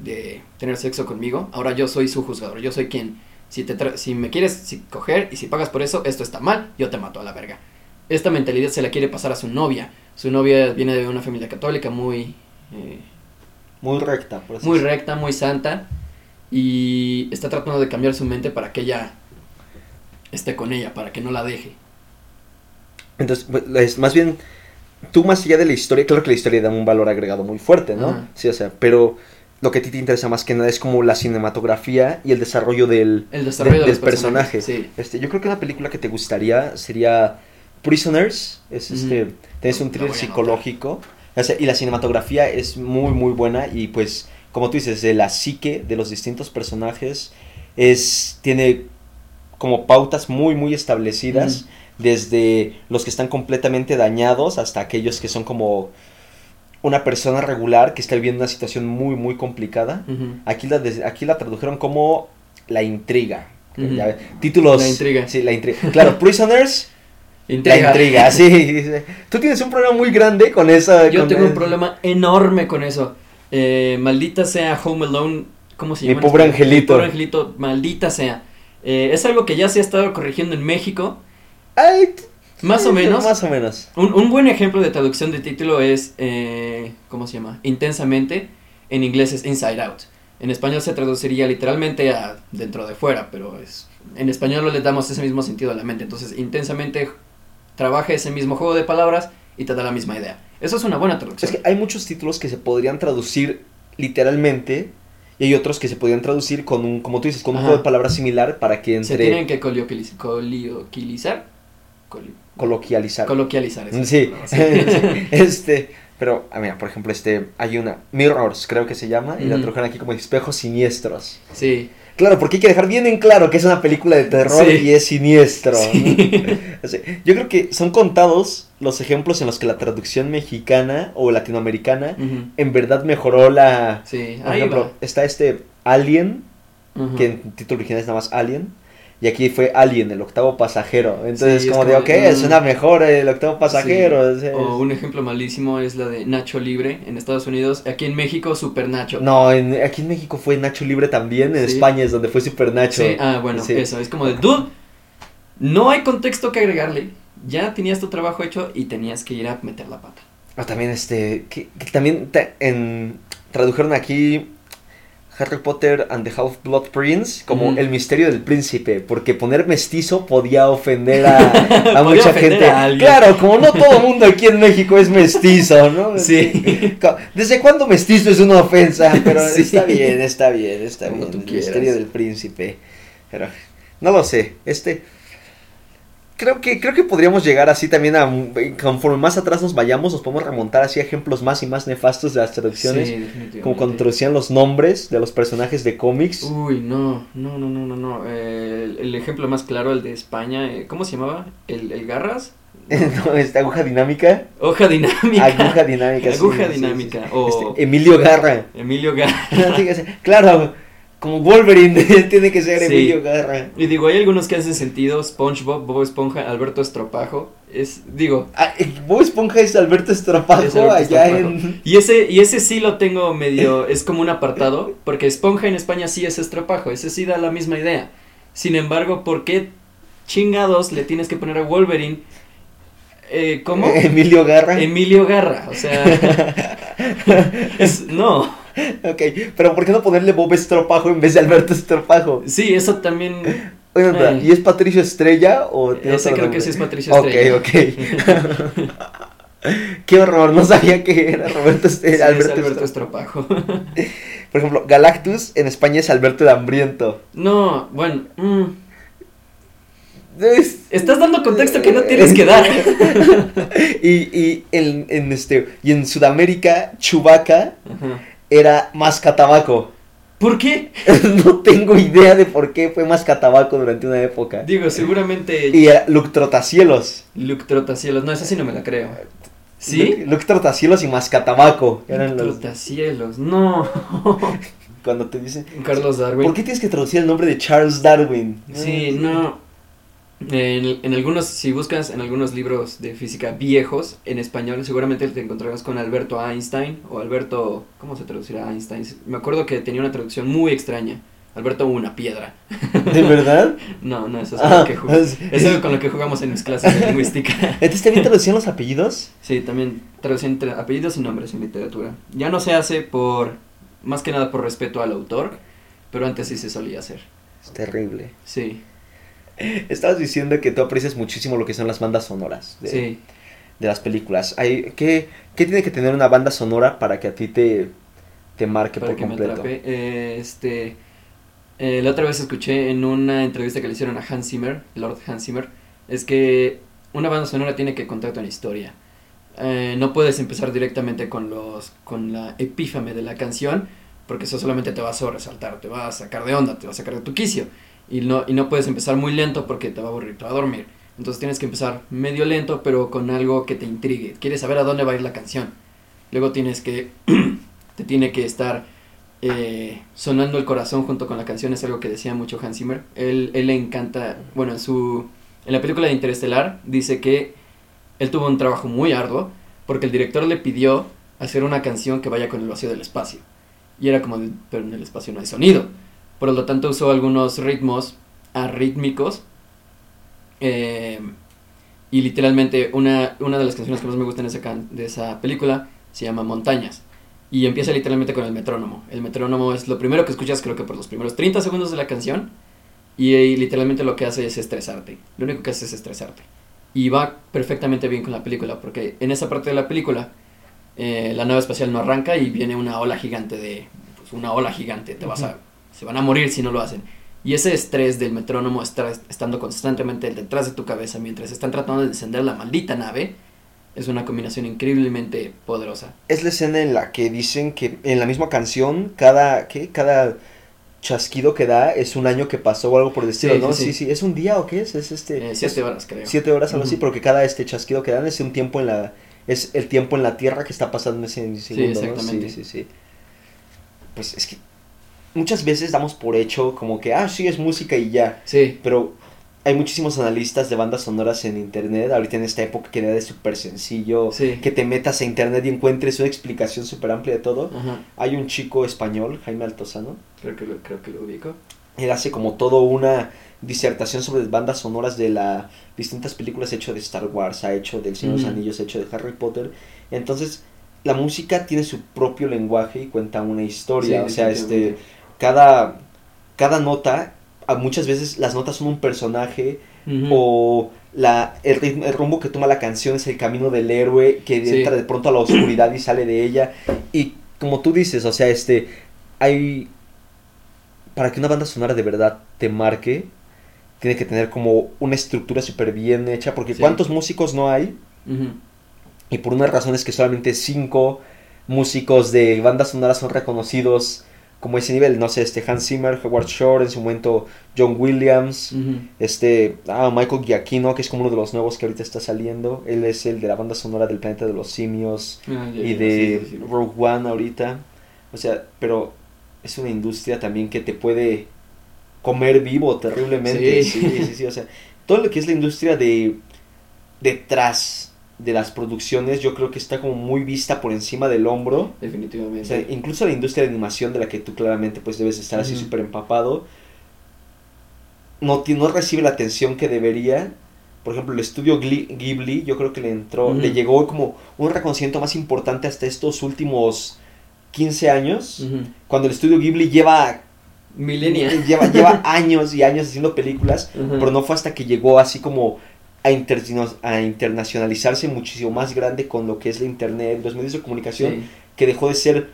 de tener sexo conmigo. Ahora yo soy su juzgador, yo soy quien, si, te tra- si me quieres coger y si pagas por eso, esto está mal, yo te mato a la verga. Esta mentalidad se la quiere pasar a su novia. Su novia viene de una familia católica muy... eh, Muy recta, por muy recta, muy santa y está tratando de cambiar su mente para que ella esté con ella, para que no la deje. Entonces, pues, es más bien, tú más allá de la historia, claro que la historia da un valor agregado muy fuerte, ¿no? Ajá. Sí, o sea, pero lo que a ti te interesa más que nada es como la cinematografía y el desarrollo del, El desarrollo de- de del personaje. Sí. Este, yo creo que una película que te gustaría sería Prisoners. Es este, tienes un thriller psicológico. O sea, y la cinematografía es muy, muy buena. Y pues, como tú dices, de la psique de los distintos personajes es. tiene como pautas muy, muy establecidas. Desde los que están completamente dañados hasta aquellos que son como una persona regular que está viviendo una situación muy, muy complicada. Aquí la, aquí la tradujeron como la intriga. Títulos. La intriga. Sí, la intriga. Claro, Prisoners, Intriga. la intriga, sí. Tú tienes un problema muy grande con esa. Yo con tengo un problema enorme con eso. Eh, maldita sea Home Alone. ¿Cómo se Mi llama? en pobre español? angelito. Mi pobre angelito, maldita sea. Eh, es algo que ya se ha estado corrigiendo en México. Ay, Más o menos. Más o menos. Un, un buen ejemplo de traducción de título es, eh, ¿cómo se llama? Intensamente. En inglés es Inside Out. En español se traduciría literalmente a dentro de fuera, pero es, en español no le damos ese mismo sentido a la mente. Entonces, intensamente trabaja ese mismo juego de palabras y te da la misma idea. Eso es una buena traducción. Es que hay muchos títulos que se podrían traducir literalmente. Y hay otros que se podrían traducir con un, como tú dices, con un juego de palabras similar para que Se entre tienen que colioquilizar. Coli- coloquializar. coloquializar. eso. Sí, Sí. este, pero, ah, mira, por ejemplo, este, hay una, Mirrors, creo que se llama, y la tradujeron aquí como espejos siniestros. Sí. Claro, porque hay que dejar bien en claro que es una película de terror Sí. y es siniestro. Sí. Yo creo que son contados los ejemplos en los que la traducción mexicana o latinoamericana en verdad mejoró la... Sí, Por ahí ejemplo, va. está este Alien, que en título original es nada más Alien, y aquí fue Alien, el octavo pasajero. Entonces, Sí, es como de, como ok, suena mejor el octavo pasajero. o un ejemplo malísimo es la de Nacho Libre en Estados Unidos. Aquí en México, Super Nacho. No, en- aquí en México fue Nacho Libre también, en Sí. España es donde fue Super Nacho. Sí, ah, bueno, eso. Es como de, dude, no hay contexto que agregarle. Ya tenías tu trabajo hecho y tenías que ir a meter la pata. O también este, que, que también en, tradujeron aquí Harry Potter and the Half-Blood Prince como Ujú. el misterio del príncipe, porque poner mestizo podía ofender a, a Podía mucha ofender gente. a. Claro, como no todo mundo aquí en México es mestizo, ¿no? Sí. ¿Desde cuándo mestizo es una ofensa? Pero Sí. está bien, está bien, está Como bien. el quieras. misterio del príncipe. Pero no lo sé, este creo que creo que podríamos llegar así también a conforme más atrás nos vayamos nos podemos remontar así a ejemplos más y más nefastos de las traducciones Sí, como cuando traducían los nombres de los personajes de cómics Uy, no, no, no, no, no, no. Eh, el, el ejemplo más claro, el de España, eh, ¿cómo se llamaba? ¿El, el Garras? no, esta aguja dinámica Hoja dinámica. aguja dinámica Aguja sí, dinámica, sí. o- Este, Emilio Garra Emilio sí, claro como Wolverine tiene que ser Sí. Emilio Garra Y digo, hay algunos que hacen sentido, SpongeBob, Bob Esponja, Alberto Estropajo, es, digo, Ah, eh, Bob Esponja es Alberto Estropajo Es Alberto allá Estropajo. en y ese, y ese sí lo tengo medio, es como un apartado, porque Esponja en España sí es estropajo, ese sí da la misma idea. Sin embargo, ¿por qué chingados le tienes que poner a Wolverine? Eh, ¿Cómo? Emilio Garra Emilio Garra, o sea, es, no, Ok, pero ¿por qué no ponerle Bob Estropajo en vez de Alberto Estropajo? sí, eso también, Oye, Ay. ¿y es Patricio Estrella o ese creo que sí es Patricio Estrella. Ok, ok. Qué horror, no sabía que era Roberto Est- Sí, es Alberto, Alberto Estropajo. Estropajo. Por ejemplo, Galactus en España es Alberto el Hambriento. No, bueno, mm, Es- estás dando contexto que no tienes que dar. y, y en, en este y en Sudamérica Chubaca Ajá. Era Mascatabaco. ¿Por qué? no tengo idea de por qué fue Mascatabaco durante una época. Digo, seguramente Y era Luke Trotacielos. Luke Trotacielos. No, esa sí no me la creo. ¿Sí? Luke Trotacielos y Mascatabaco. Luke los Trotacielos. No. cuando te dicen Carlos Darwin. ¿Por qué tienes que traducir el nombre de Charles Darwin? Sí, no. En, en algunos, si buscas en algunos libros de física viejos, en español, seguramente te encontrarás con Alberto Einstein o Alberto, ¿cómo se traducirá Einstein? Me acuerdo que tenía una traducción muy extraña. Alberto una piedra. ¿De verdad? No, no, eso es, con Ah, lo que es algo con lo que jugamos en mis clases de lingüística. ¿Entonces también traducían los apellidos? Sí, también entre apellidos y nombres en literatura. Ya no se hace por, más que nada por respeto al autor, pero antes sí se solía hacer. Es terrible. Sí, Estabas diciendo que tú aprecias muchísimo lo que son las bandas sonoras de, sí. de las películas. Hay, ¿qué, ¿Qué tiene que tener una banda sonora para que a ti te, te marque para por que me completo. atrape. Eh, este, eh, la otra vez escuché en una entrevista que le hicieron a Hans Zimmer, Lord Hans Zimmer, es que una banda sonora tiene que contarte una historia. Eh, no puedes empezar directamente con los con la epífame de la canción, porque eso solamente te va a sobresaltar, te va a sacar de onda, te va a sacar de tu quicio. Y no, y no puedes empezar muy lento porque te va a aburrir, te va a dormir. Entonces tienes que empezar medio lento, pero con algo que te intrigue. Quieres saber a dónde va a ir la canción. Luego tienes que. te tiene que estar eh, sonando el corazón junto con la canción. Es algo que decía mucho Hans Zimmer. Él, él le encanta. Bueno, en su. En la película de Interestelar dice que él tuvo un trabajo muy arduo porque el director le pidió hacer una canción que vaya con el vacío del espacio. Y era como, pero en el espacio no hay sonido. Por lo tanto usó algunos ritmos arrítmicos. eh, y literalmente una, una de las canciones que más me gustan de esa, de esa película se llama Montañas. Y empieza literalmente con el metrónomo. El metrónomo es lo primero que escuchas creo que por los primeros 30 segundos de la canción. Y, eh, literalmente lo que hace es estresarte. Lo único que hace es estresarte. Y va perfectamente bien con la película. Porque en esa parte de la película eh, la nave espacial no arranca y viene una ola gigante de... Pues una ola gigante. Te vas a... Se van a morir si no lo hacen. Y ese estrés del metrónomo estando constantemente detrás de tu cabeza mientras están tratando de encender la maldita nave es una combinación increíblemente poderosa. Es la escena en la que dicen que en la misma canción, cada, ¿qué? Cada chasquido que da es un año que pasó o algo por el estilo, Sí, ¿no? sí, Sí, sí. sí, ¿Es un día o qué es? Es este... Eh, siete horas, creo. Siete horas, algo así, Ujú. porque cada este chasquido que dan es un tiempo en la... Es el tiempo en la Tierra que está pasando en ese segundo, ¿no? exactamente. Sí, sí, sí. Pues es que muchas veces damos por hecho como que, ah, sí, es música y ya. Sí, Pero hay muchísimos analistas de bandas sonoras en internet, ahorita en esta época que es súper sencillo, sí. que te metas a internet y encuentres una explicación súper amplia de todo. Ajá, Hay un chico español, Jaime Altozano, creo que lo, creo que lo ubico. él hace como todo una disertación sobre bandas sonoras de las distintas películas, ha hecho de Star Wars, ha hecho del Señor de los Ujú. Anillos, ha hecho de Harry Potter. Entonces, la música tiene su propio lenguaje y cuenta una historia, Sí, o sea, este. Cada cada nota a muchas veces las notas son un personaje o la, el, ritmo- el rumbo que toma la canción es el camino del héroe que Sí. entra de pronto a la oscuridad y sale de ella. Y como tú dices, o sea, este, hay, para que una banda sonora de verdad te marque, tiene que tener como una estructura súper bien hecha, porque Sí. ¿cuántos músicos no hay? Y por una razón es que solamente cinco músicos de bandas sonoras son reconocidos como ese nivel, no sé, este Hans Zimmer, Howard Shore, en su momento John Williams, este, ah, Michael Giacchino, que es como uno de los nuevos que ahorita está saliendo. Él es el de la banda sonora del Planeta de los Simios Ah, y de sí, sí, sí. Rogue One ahorita. O sea, pero es una industria también que te puede comer vivo terriblemente. Sí, sí, sí. O sea, todo lo que es la industria de detrás de las producciones, yo creo que está como muy vista por encima del hombro. O Definitivamente. sea, incluso la industria de animación de la que tú claramente pues debes estar así súper empapado, no, no recibe la atención que debería. Por ejemplo, el estudio Ghibli, yo creo que le entró, le llegó como un reconocimiento más importante hasta estos últimos 15 años, cuando el estudio Ghibli lleva, Millennia. lleva, lleva años y años haciendo películas, pero no fue hasta que llegó así como a, a internacionalizarse muchísimo más grande con lo que es la internet, los medios de comunicación, Sí. que dejó de ser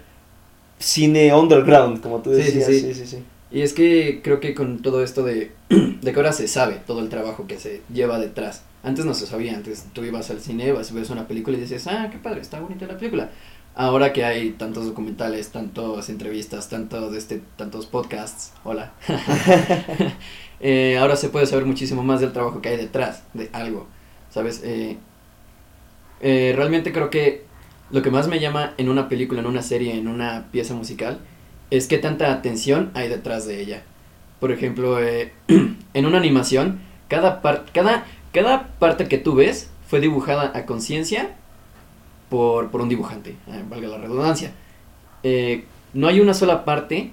cine underground, como tú Sí, sí, decías. sí. Sí, sí, sí. Y es que creo que con todo esto de, de que ahora se sabe todo el trabajo que se lleva detrás. Antes no se sabía, antes tú ibas al cine, vas, ves una película y dices, ah, qué padre, está bonita la película. Ahora que hay tantos documentales, tantas entrevistas, tantos, este, tantos podcasts, hola, eh, ahora se puede saber muchísimo más del trabajo que hay detrás de algo, ¿sabes? Eh, eh, realmente creo que lo que más me llama en una película, en una serie, en una pieza musical, es qué tanta atención hay detrás de ella. Por ejemplo, en una animación, cada, cada, cada parte que tú ves fue dibujada a conciencia por, por un dibujante, valga la redundancia. No hay una sola parte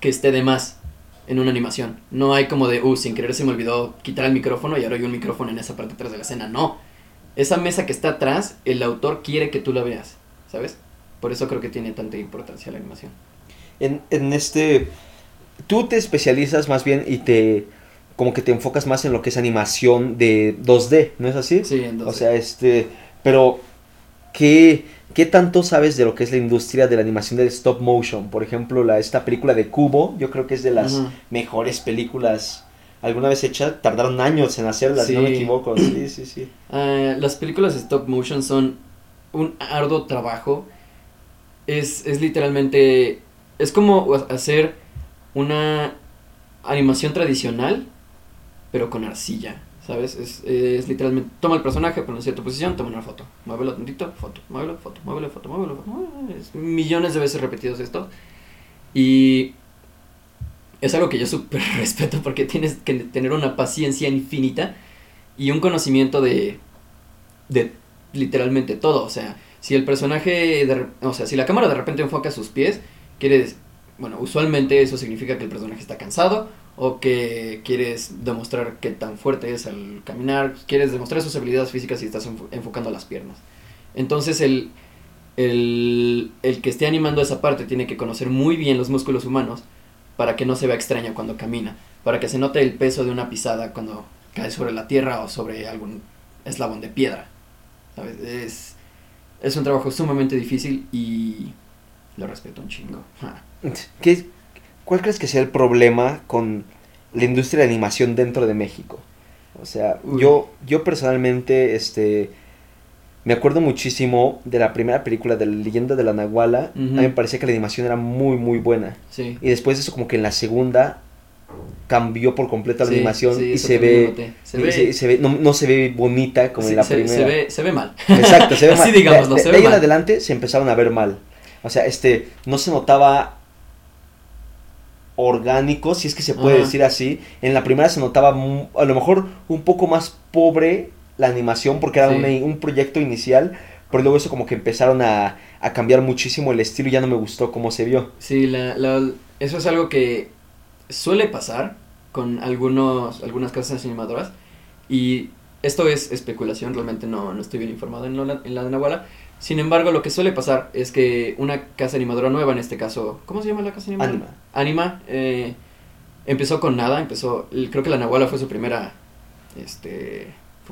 que esté de más en una animación. No hay como de, uh, sin querer se me olvidó quitar el micrófono y ahora hay un micrófono en esa parte atrás de la escena. No. Esa mesa que está atrás, el autor quiere que tú la veas, ¿sabes? Por eso creo que tiene tanta importancia la animación. En, en este, tú te especializas más bien y te, como que te enfocas más en lo que es animación de 2D, ¿no es así? Sí, entonces. O sea, este, pero, ¿qué, ¿Qué tanto sabes de lo que es la industria de la animación del stop motion? Por ejemplo, la, esta película de Cubo, yo creo que es de las mejores películas alguna vez hechas. Tardaron años en hacerlas, si no me Sí. equivoco. Sí, sí, sí. Ah, las películas de stop motion son un arduo trabajo. Es, es literalmente. Es como hacer una animación tradicional, pero con arcilla. ¿Sabes? Es, es literalmente. Toma el personaje, ponlo en cierta posición, toma una foto. Muévelo tantito, foto. Muévelo, foto. Muévelo, foto. Muévelo, foto. Es millones de veces repetidos esto. Y. Es algo que yo súper respeto porque tienes que tener una paciencia infinita y un conocimiento de, de literalmente todo. O sea, si el personaje, de o sea, si la cámara de repente enfoca sus pies, quieres, bueno, usualmente eso significa que el personaje está cansado o que quieres demostrar qué tan fuerte es al caminar, quieres demostrar sus habilidades físicas y estás enfo- enfocando las piernas. Entonces el, el, el que esté animando esa parte tiene que conocer muy bien los músculos humanos para que no se vea extraño cuando camina, para que se note el peso de una pisada cuando cae sobre la tierra o sobre algún eslabón de piedra. ¿Sabes? Es, es un trabajo sumamente difícil y lo respeto un chingo. ¿Qué, ¿Cuál crees que sea el problema con la industria de animación dentro de México? O sea, Uy. yo, yo personalmente, este, me acuerdo muchísimo de la primera película de la leyenda de la Nahuala. Ujú. A mí me parecía que la animación era muy, muy buena. Sí. Y después de eso, como que en la segunda cambió por completo la Sí, animación sí, y se ve. Se ve- se- se ve- no, no se ve bonita como en la primera. se ve, se ve mal. Exacto, se ve Así mal. digámoslo, de, se de ve ahí en adelante se empezaron a ver mal. O sea, este, no se notaba orgánico, si es que se puede Ajá. decir así. En la primera se notaba a lo mejor un poco más pobre la animación porque era Sí. una- un proyecto inicial, pero luego eso como que empezaron a, a cambiar muchísimo el estilo y ya no me gustó cómo se vio. Sí, la, la- eso es algo que suele pasar con algunos, algunas casas animadoras y esto es especulación, realmente no, no estoy bien informado en, la- en la de Nahuala. Sin embargo, lo que suele pasar es que una casa animadora nueva, en este caso, ¿cómo se llama la casa animadora? Anima. Anima, eh, empezó con nada, empezó, creo que la Nahuala fue su primera, este,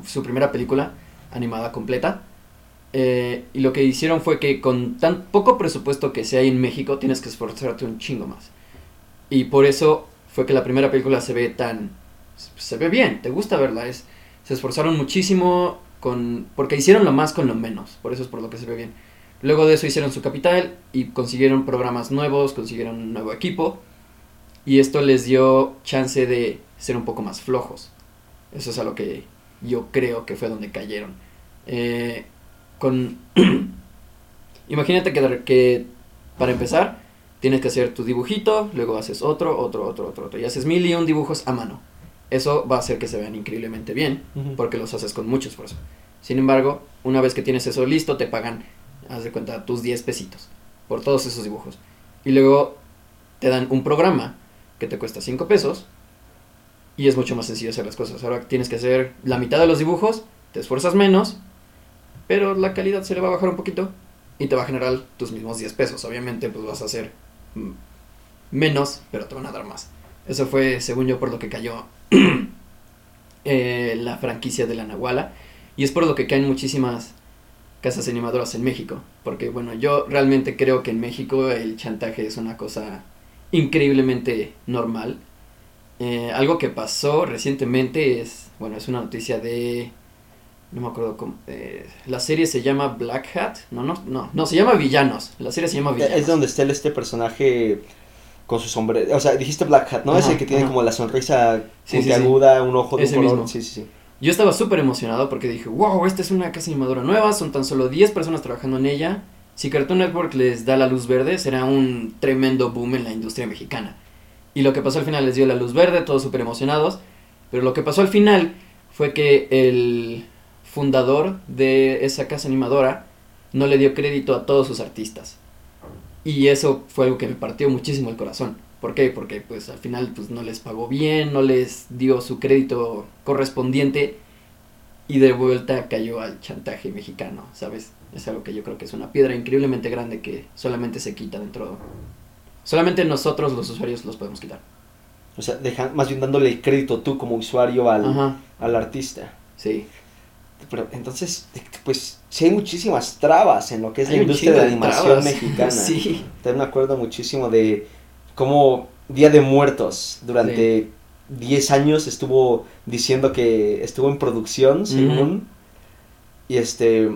su primera película animada completa. Eh, y lo que hicieron fue que con tan poco presupuesto que se hay en México, tienes que esforzarte un chingo más. Y por eso fue que la primera película se ve tan, se ve bien, te gusta verla, es, se esforzaron muchísimo con, porque hicieron lo más con lo menos, por eso es por lo que se ve bien. Luego de eso hicieron su capital y consiguieron programas nuevos, consiguieron un nuevo equipo y esto les dio chance de ser un poco más flojos. Eso es a lo que yo creo que fue donde cayeron. Eh, con imagínate que, que para empezar tienes que hacer tu dibujito, luego haces otro, otro, otro, otro, otro y haces mil y un dibujos a mano. Eso va a hacer que se vean increíblemente bien porque los haces con mucho esfuerzo. Sin embargo, una vez que tienes eso listo, te pagan, haz de cuenta, tus 10 pesitos por todos esos dibujos. Y luego te dan un programa que te cuesta 5 pesos y es mucho más sencillo hacer las cosas. Ahora tienes que hacer la mitad de los dibujos, te esfuerzas menos, pero la calidad se le va a bajar un poquito y te va a generar tus mismos 10 pesos. Obviamente, pues vas a hacer mm, menos, pero te van a dar más. Eso fue, según yo, por lo que cayó eh, la franquicia de la Nahuala. Y es por lo que caen muchísimas casas animadoras en México. Porque, bueno, yo realmente creo que en México el chantaje es una cosa increíblemente normal. Eh, algo que pasó recientemente es, bueno, es una noticia de... No me acuerdo cómo... eh, la serie se llama Black Hat. No, no, no, no, se llama Villanos. La serie se llama Villanos. Es donde está este personaje con su sombrero. O sea, dijiste Black Hat, ¿no? es Ajá, el que tiene ajá. como la sonrisa Sí, sí, sí. puntiaguda, un ojo de un Ese color. mismo. Sí, sí, sí. Yo estaba súper emocionado porque dije, wow, esta es una casa animadora nueva, son tan solo 10 personas trabajando en ella. Si Cartoon Network les da la luz verde, será un tremendo boom en la industria mexicana. Y lo que pasó al final les dio la luz verde, todos súper emocionados. Pero lo que pasó al final fue que el fundador de esa casa animadora no le dio crédito a todos sus artistas. Y eso fue algo que me partió muchísimo el corazón. ¿Por qué? Porque pues al final pues no les pagó bien, no les dio su crédito correspondiente y de vuelta cayó al chantaje mexicano, ¿sabes? Es algo que yo creo que es una piedra increíblemente grande que solamente se quita dentro. Solamente nosotros los usuarios los podemos quitar. O sea, deja, más bien dándole el crédito tú como usuario al, Ajá, al artista. sí. Pero entonces, pues sí hay muchísimas trabas en lo que es Hay la industria de animación trabas. mexicana. Sí. También me acuerdo muchísimo de cómo Día de Muertos durante 10 años estuvo diciendo que estuvo en producción, según, y este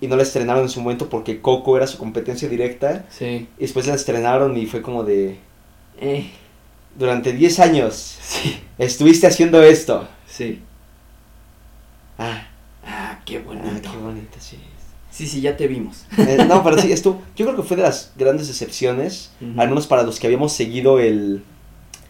y no la estrenaron en su momento porque Coco era su competencia directa, Sí. y después la estrenaron y fue como de Eh, durante 10 años sí. estuviste haciendo esto. Sí. Ah, qué bonito. ah, qué bonito, sí. Sí, sí, ya te vimos. Eh, no, pero sí, esto, yo creo que fue de las grandes decepciones, Ujú. al menos para los que habíamos seguido el,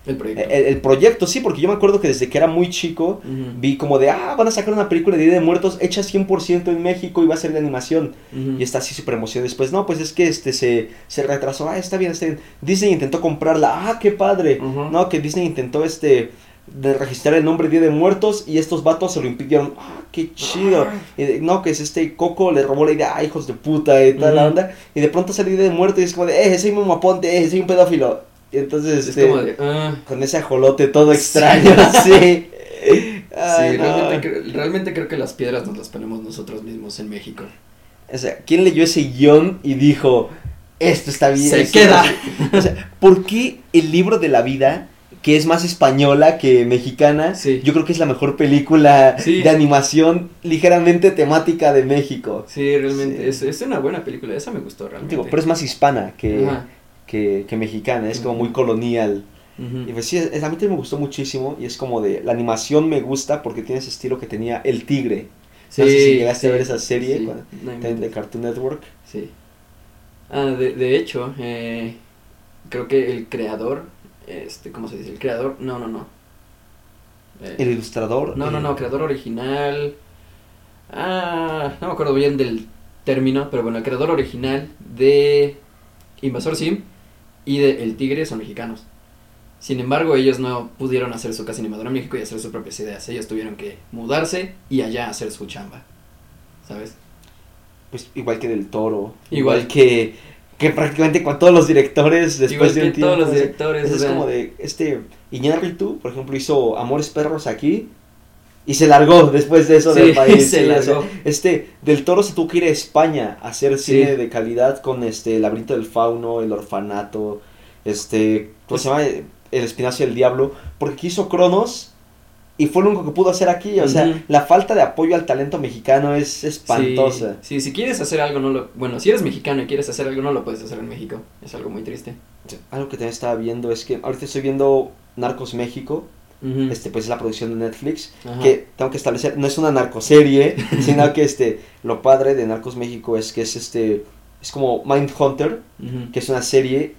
El proyecto. el, el proyecto, sí, porque yo me acuerdo que desde que era muy chico, vi como de, ah, van a sacar una película de Día de Muertos hecha 100% en México y va a ser de animación. Y está así súper emocionado. Después, no, pues es que este se, se retrasó, ah, está bien, está bien. Disney intentó comprarla, ah, qué padre. No, que Disney intentó este de registrar el nombre Día de Muertos y estos vatos se lo impidieron. Ah, qué chido. Y de- no, que es este Coco le robó la idea, ah, hijos de puta y tal la onda. Y de pronto salió Día de Muertos y es como de, eh, soy un maponte, eh, soy un pedófilo. Y entonces, Es este, como de. ah. con ese ajolote todo extraño, sí. Ay, sí, no. realmente, cre- realmente creo que las piedras nos las ponemos nosotros mismos en México. O sea, ¿quién leyó ese guion y dijo, esto está bien? Se queda. O sea, ¿por qué el libro de la vida, que es más española que mexicana, Sí. yo creo que es la mejor película Sí. de animación ligeramente temática de México? Sí, realmente. Sí. Es, es una buena película. Esa me gustó realmente. Digo, pero es más hispana que, que, que mexicana, es como muy colonial. Y pues sí, es- a mí también me gustó muchísimo y es como de, la animación me gusta porque tiene ese estilo que tenía El Tigre. No sé si llegaste a ver esa serie cuando- también de. Cartoon Network. Sí. Ah, de, de hecho, eh, creo que el creador, este, ¿cómo se dice? El creador, no, no, no. Eh, El ilustrador. no, no, eh, no, creador original. Ah, no me acuerdo bien del término, pero bueno, el creador original de Invasor Sim y de El Tigre son mexicanos. Sin embargo, ellos no pudieron hacer su casa animadora en México y hacer sus propias ideas. Ellos tuvieron que mudarse y allá hacer su chamba. ¿Sabes? Pues igual que del toro. Igual. Igual, que, que prácticamente con todos los directores después de un tiempo. todos los directores. O es como de este Iñárritu, por ejemplo, hizo Amores Perros aquí y se largó después de eso Sí, del país. se sí, o sea, largó. este del Toro se tuvo que ir a España a hacer Sí. cine de calidad con este El laberinto del fauno, El orfanato, este, ¿cómo Pues- se llama? El espinazo del diablo, porque hizo Cronos y fue lo único que pudo hacer aquí, o sea, la falta de apoyo al talento mexicano es espantosa. Sí, sí, si quieres hacer algo, no lo. Bueno, si eres mexicano y quieres hacer algo, no lo puedes hacer en México. Es algo muy triste. Algo que también estaba viendo es que ahorita estoy viendo Narcos México, este pues es la producción de Netflix, Ajá. que tengo que establecer, no es una narcoserie, sino que este lo padre de Narcos México es que es este es como Mindhunter, Ujú. que es una serie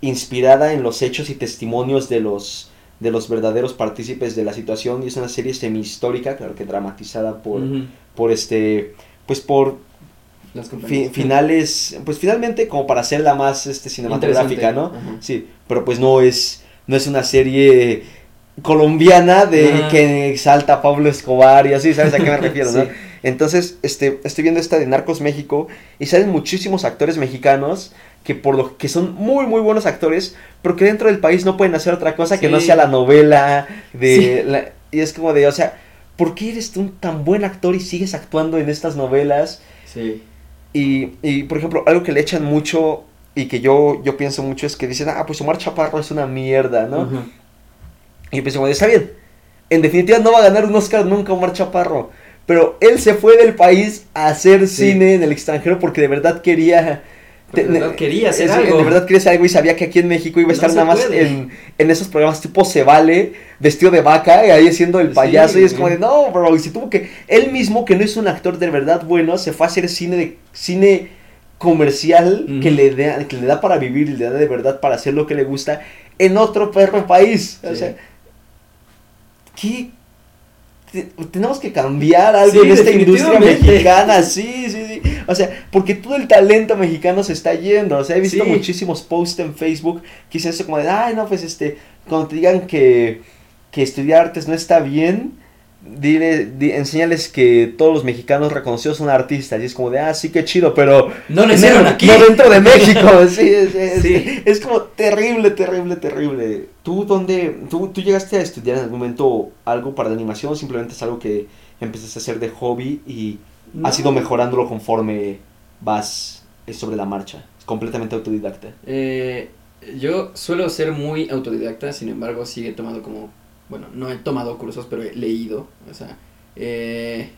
inspirada en los hechos y testimonios de los de los verdaderos partícipes de la situación y es una serie semi histórica, claro que dramatizada por por este pues por fi- finales, pues finalmente como para hacerla más este cinematográfica, ¿no? Sí, pero pues no es no es una serie colombiana de que exalta a Pablo Escobar y así, ¿sabes a qué me refiero, no? Entonces, este estoy viendo esta de Narcos México y salen muchísimos actores mexicanos que por lo que son muy muy buenos actores, pero que dentro del país no pueden hacer otra cosa que no sea la novela de Sí. la- y es como de, o sea, ¿por qué eres tú un tan buen actor y sigues actuando en estas novelas? Sí. Y, y, por ejemplo, algo que le echan mucho y que yo, yo pienso mucho es que dicen, ah, pues Omar Chaparro es una mierda, ¿no? Y yo pienso, como, está bien, en definitiva no va a ganar un Oscar nunca Omar Chaparro, pero él se fue del país a hacer Sí. cine en el extranjero porque de verdad quería... De verdad quería hacer es- algo. De verdad quería hacer algo y sabía que aquí en México iba a estar nada más en, en esos programas tipo Se Vale, vestido de vaca, y ahí siendo el Sí, payaso, y es como de, no, bro, y si tuvo que, él mismo, que no es un actor de verdad bueno, se fue a hacer cine de cine comercial que, le da, que le da para vivir y le da de verdad para hacer lo que le gusta en otro perro país. O sea, ¿qué? Te- tenemos que cambiar algo Sí, en esta industria mexicana, sí, sí. O sea, porque todo el talento mexicano se está yendo. O sea, he visto Sí. muchísimos posts en Facebook que dicen eso como de, ay, no, pues este, cuando te digan que, que estudiar artes no está bien, dile, di- enséñales que todos los mexicanos reconocidos son artistas. Y es como de, ah, sí, qué chido, pero No lo hicieron aquí. no dentro de México. sí, es, es- Sí. es como terrible, terrible, terrible. ¿Tú dónde, tú, tú llegaste a estudiar en algún momento algo para la animación o simplemente es algo que, empezaste a hacer de hobby y No. has ido mejorándolo conforme vas sobre la marcha. Es completamente autodidacta. Eh, yo suelo ser muy autodidacta, sin embargo, sí he tomado como, bueno, no he tomado cursos, pero he leído, o sea, eh,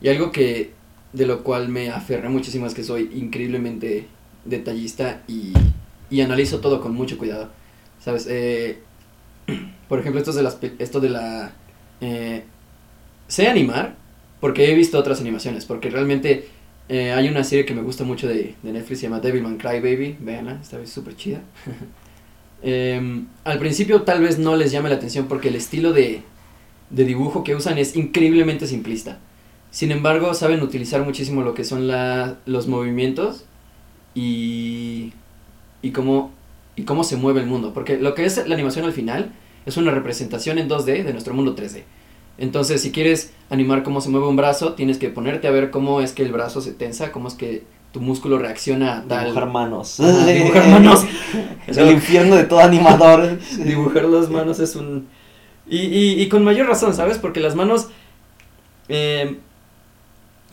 y algo que, de lo cual me aferré muchísimo es que soy increíblemente detallista y, y analizo todo con mucho cuidado, ¿sabes? Eh, por ejemplo, esto, es de las, esto de la... eh, sé animar porque he visto otras animaciones, porque realmente eh, hay una serie que me gusta mucho de, de Netflix, se llama Devilman Crybaby, véanla, está súper chida. Em, al principio tal vez no les llame la atención porque el estilo de, de dibujo que usan es increíblemente simplista. Sin embargo, saben utilizar muchísimo lo que son la, los movimientos y, y, cómo, y cómo se mueve el mundo. Porque lo que es la animación al final es una representación en 2D de nuestro mundo 3D. Entonces, si quieres animar cómo se mueve un brazo, tienes que ponerte a ver cómo es que el brazo se tensa, cómo es que tu músculo reacciona a tal... Dibujar manos. Ajá, dibujar manos. Es el infierno de todo animador. Dibujar las manos es un... Y, y, y con mayor razón, ¿sabes? Porque las manos... eh,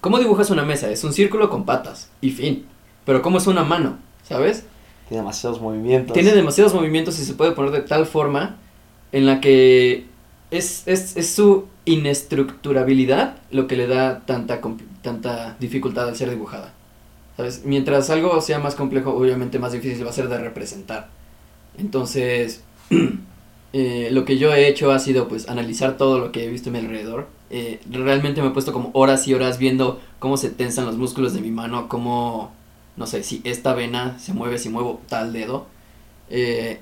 ¿Cómo dibujas una mesa? Es un círculo con patas y fin. Pero ¿cómo es una mano? ¿Sabes? Tiene demasiados movimientos. Tiene demasiados movimientos y se puede poner de tal forma en la que es, es, es su inestructurabilidad lo que le da tanta, tanta dificultad al ser dibujada. ¿Sabes? Mientras algo sea más complejo, obviamente más difícil va a ser de representar. Entonces, eh, lo que yo he hecho ha sido pues analizar todo lo que he visto a mi alrededor. Eh, realmente me he puesto como horas y horas viendo cómo se tensan los músculos de mi mano, cómo, no sé, si esta vena se mueve, si muevo tal dedo. Eh,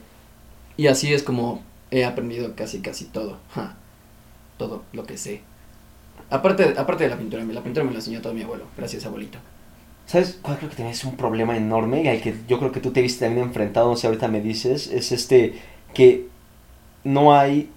y así es como he aprendido casi casi todo. Todo lo que sé. Aparte, aparte de la pintura, la pintura me la enseñó todo mi abuelo. Gracias, abuelito. ¿Sabes cuál creo que es un problema enorme al que yo creo que tú te viste también enfrentado, no sé, ahorita me dices, es este que no hay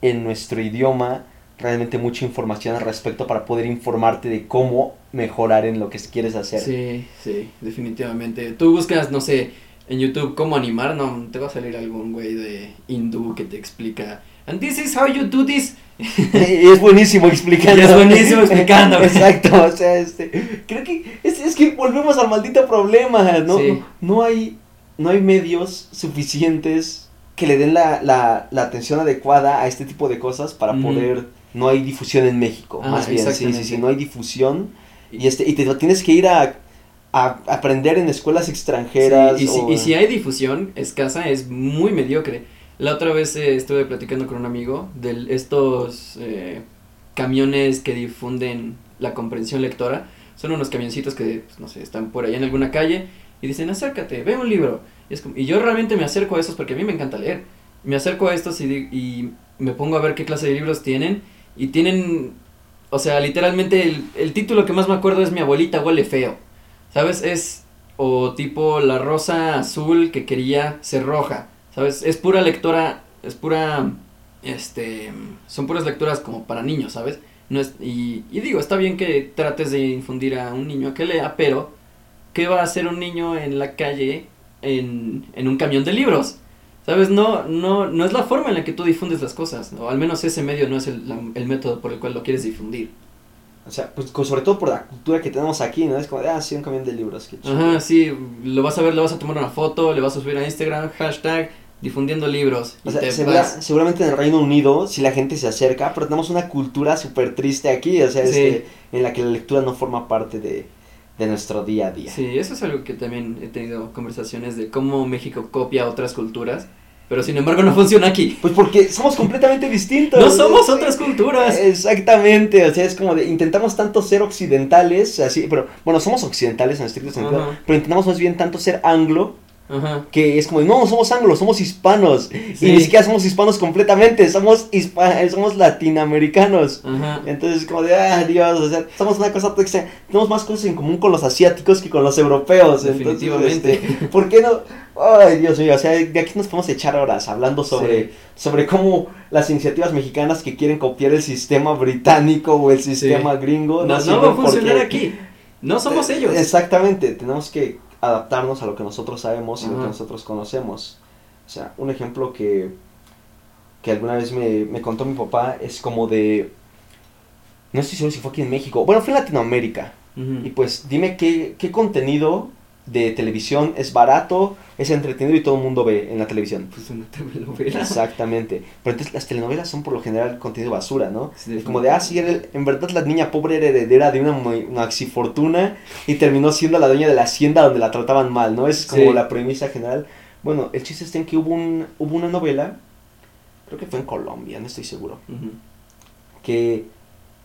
en nuestro idioma realmente mucha información al respecto para poder informarte de cómo mejorar en lo que quieres hacer. Sí, sí, definitivamente. Tú buscas, no sé, en YouTube cómo animar, no, te va a salir algún güey de hindú que te explica. And this is how you do this. Y es buenísimo explicando. Y es buenísimo explicando. Exacto, o sea, este, creo que es, es que volvemos al maldito problema, ¿no? Sí. No, no hay, no hay medios suficientes que le den la, la, la atención adecuada a este tipo de cosas para Ujú. poder, no hay difusión en México, Ah, más bien, sí, sí, sí, no hay difusión y este, y te lo tienes que ir a, a aprender en escuelas extranjeras. Sí, y, si, o- y si hay difusión escasa, es muy mediocre. La otra vez eh, estuve platicando con un amigo de estos eh, camiones que difunden la comprensión lectora. Son unos camioncitos que, pues, no sé, están por allá en alguna calle y dicen, acércate, ve un libro. Y, yo realmente me acerco a esos porque a mí me encanta leer. Me acerco a estos y, y me pongo a ver qué clase de libros tienen. Y tienen, o sea, literalmente el, el título que más me acuerdo es Mi abuelita huele feo. ¿Sabes? Es o tipo la rosa azul que quería ser roja. ¿Sabes? Es pura lectora, es pura, este, son puras lecturas como para niños, ¿sabes? No es, y, y digo, está bien que trates de infundir a un niño a que lea, pero ¿qué va a hacer un niño en la calle en, en un camión de libros? ¿Sabes? No, no, no es la forma en la que tú difundes las cosas, o al menos ese medio no es el, la- el método por el cual lo quieres difundir. O sea, pues sobre todo por la cultura que tenemos aquí, ¿no? Es como de, ah, sí, un camión de libros, qué chido. Ajá, sí, lo vas a ver, le vas a tomar una foto, le vas a subir a Instagram, hashtag difundiendo libros. O sea, segura- seguramente en el Reino Unido, si la gente se acerca, pero tenemos una cultura súper triste aquí, o sea, Sí. este, en la que la lectura no forma parte de, de nuestro día a día. Sí, eso es algo que también he tenido conversaciones de cómo México copia otras culturas, pero sin embargo no funciona aquí. Pues porque somos completamente distintos. No somos otras culturas. Exactamente, o sea, es como de intentamos tanto ser occidentales, así, pero bueno, somos occidentales en estricto sentido, pero intentamos más bien tanto ser anglo, Ajá. que es como, no, somos anglos, somos hispanos, Sí. y ni siquiera somos hispanos completamente, somos hispa somos latinoamericanos. Ajá. Entonces, como de, ah, Dios, o sea, somos una cosa. Tenemos más cosas en común con los asiáticos que con los europeos. entonces, Definitivamente. este, ¿Por qué no? Ay, Dios mío, o sea, de aquí nos podemos echar horas hablando sobre, Sí. sobre cómo las iniciativas mexicanas que quieren copiar el sistema británico o el sistema gringo. No, no va a funcionar porque- aquí. No somos Eh, ellos. Exactamente, tenemos que adaptarnos a lo que nosotros sabemos y lo que nosotros conocemos. O sea, un ejemplo que, que alguna vez me, me contó mi papá es como de no estoy seguro si fue aquí en México, bueno, fue en Latinoamérica. Y pues dime qué, qué contenido de televisión es barato, es entretenido y todo el mundo ve en la televisión. Pues una telenovela. Exactamente. Pero entonces las telenovelas son por lo general contenido basura, ¿no? Sí, Es como de, ah, sí, era el- en verdad la niña pobre era heredera de una maxifortuna y terminó siendo la dueña de la hacienda donde la trataban mal, ¿no? Es como Sí. la premisa general. Bueno, el chiste está en que hubo, un, hubo una novela, creo que fue en Colombia, no estoy seguro, Ujú. que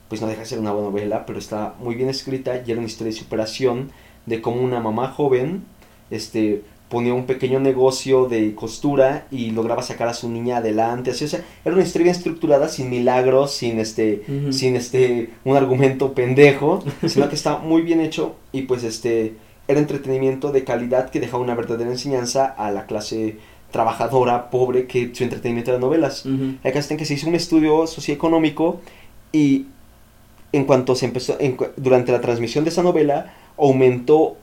pues no deja de ser una buena novela, pero está muy bien escrita y era una historia de superación de cómo una mamá joven este, ponía un pequeño negocio de costura y lograba sacar a su niña adelante. Así, o sea, era una historia bien estructurada, sin milagros, sin este, sin este, un argumento pendejo, sino que está muy bien hecho y pues este, era entretenimiento de calidad que dejaba una verdadera enseñanza a la clase trabajadora, pobre, que su entretenimiento era novelas. Ujú. Acá está en que se hizo un estudio socioeconómico y en cuanto se empezó, en durante la transmisión de esa novela, aumentó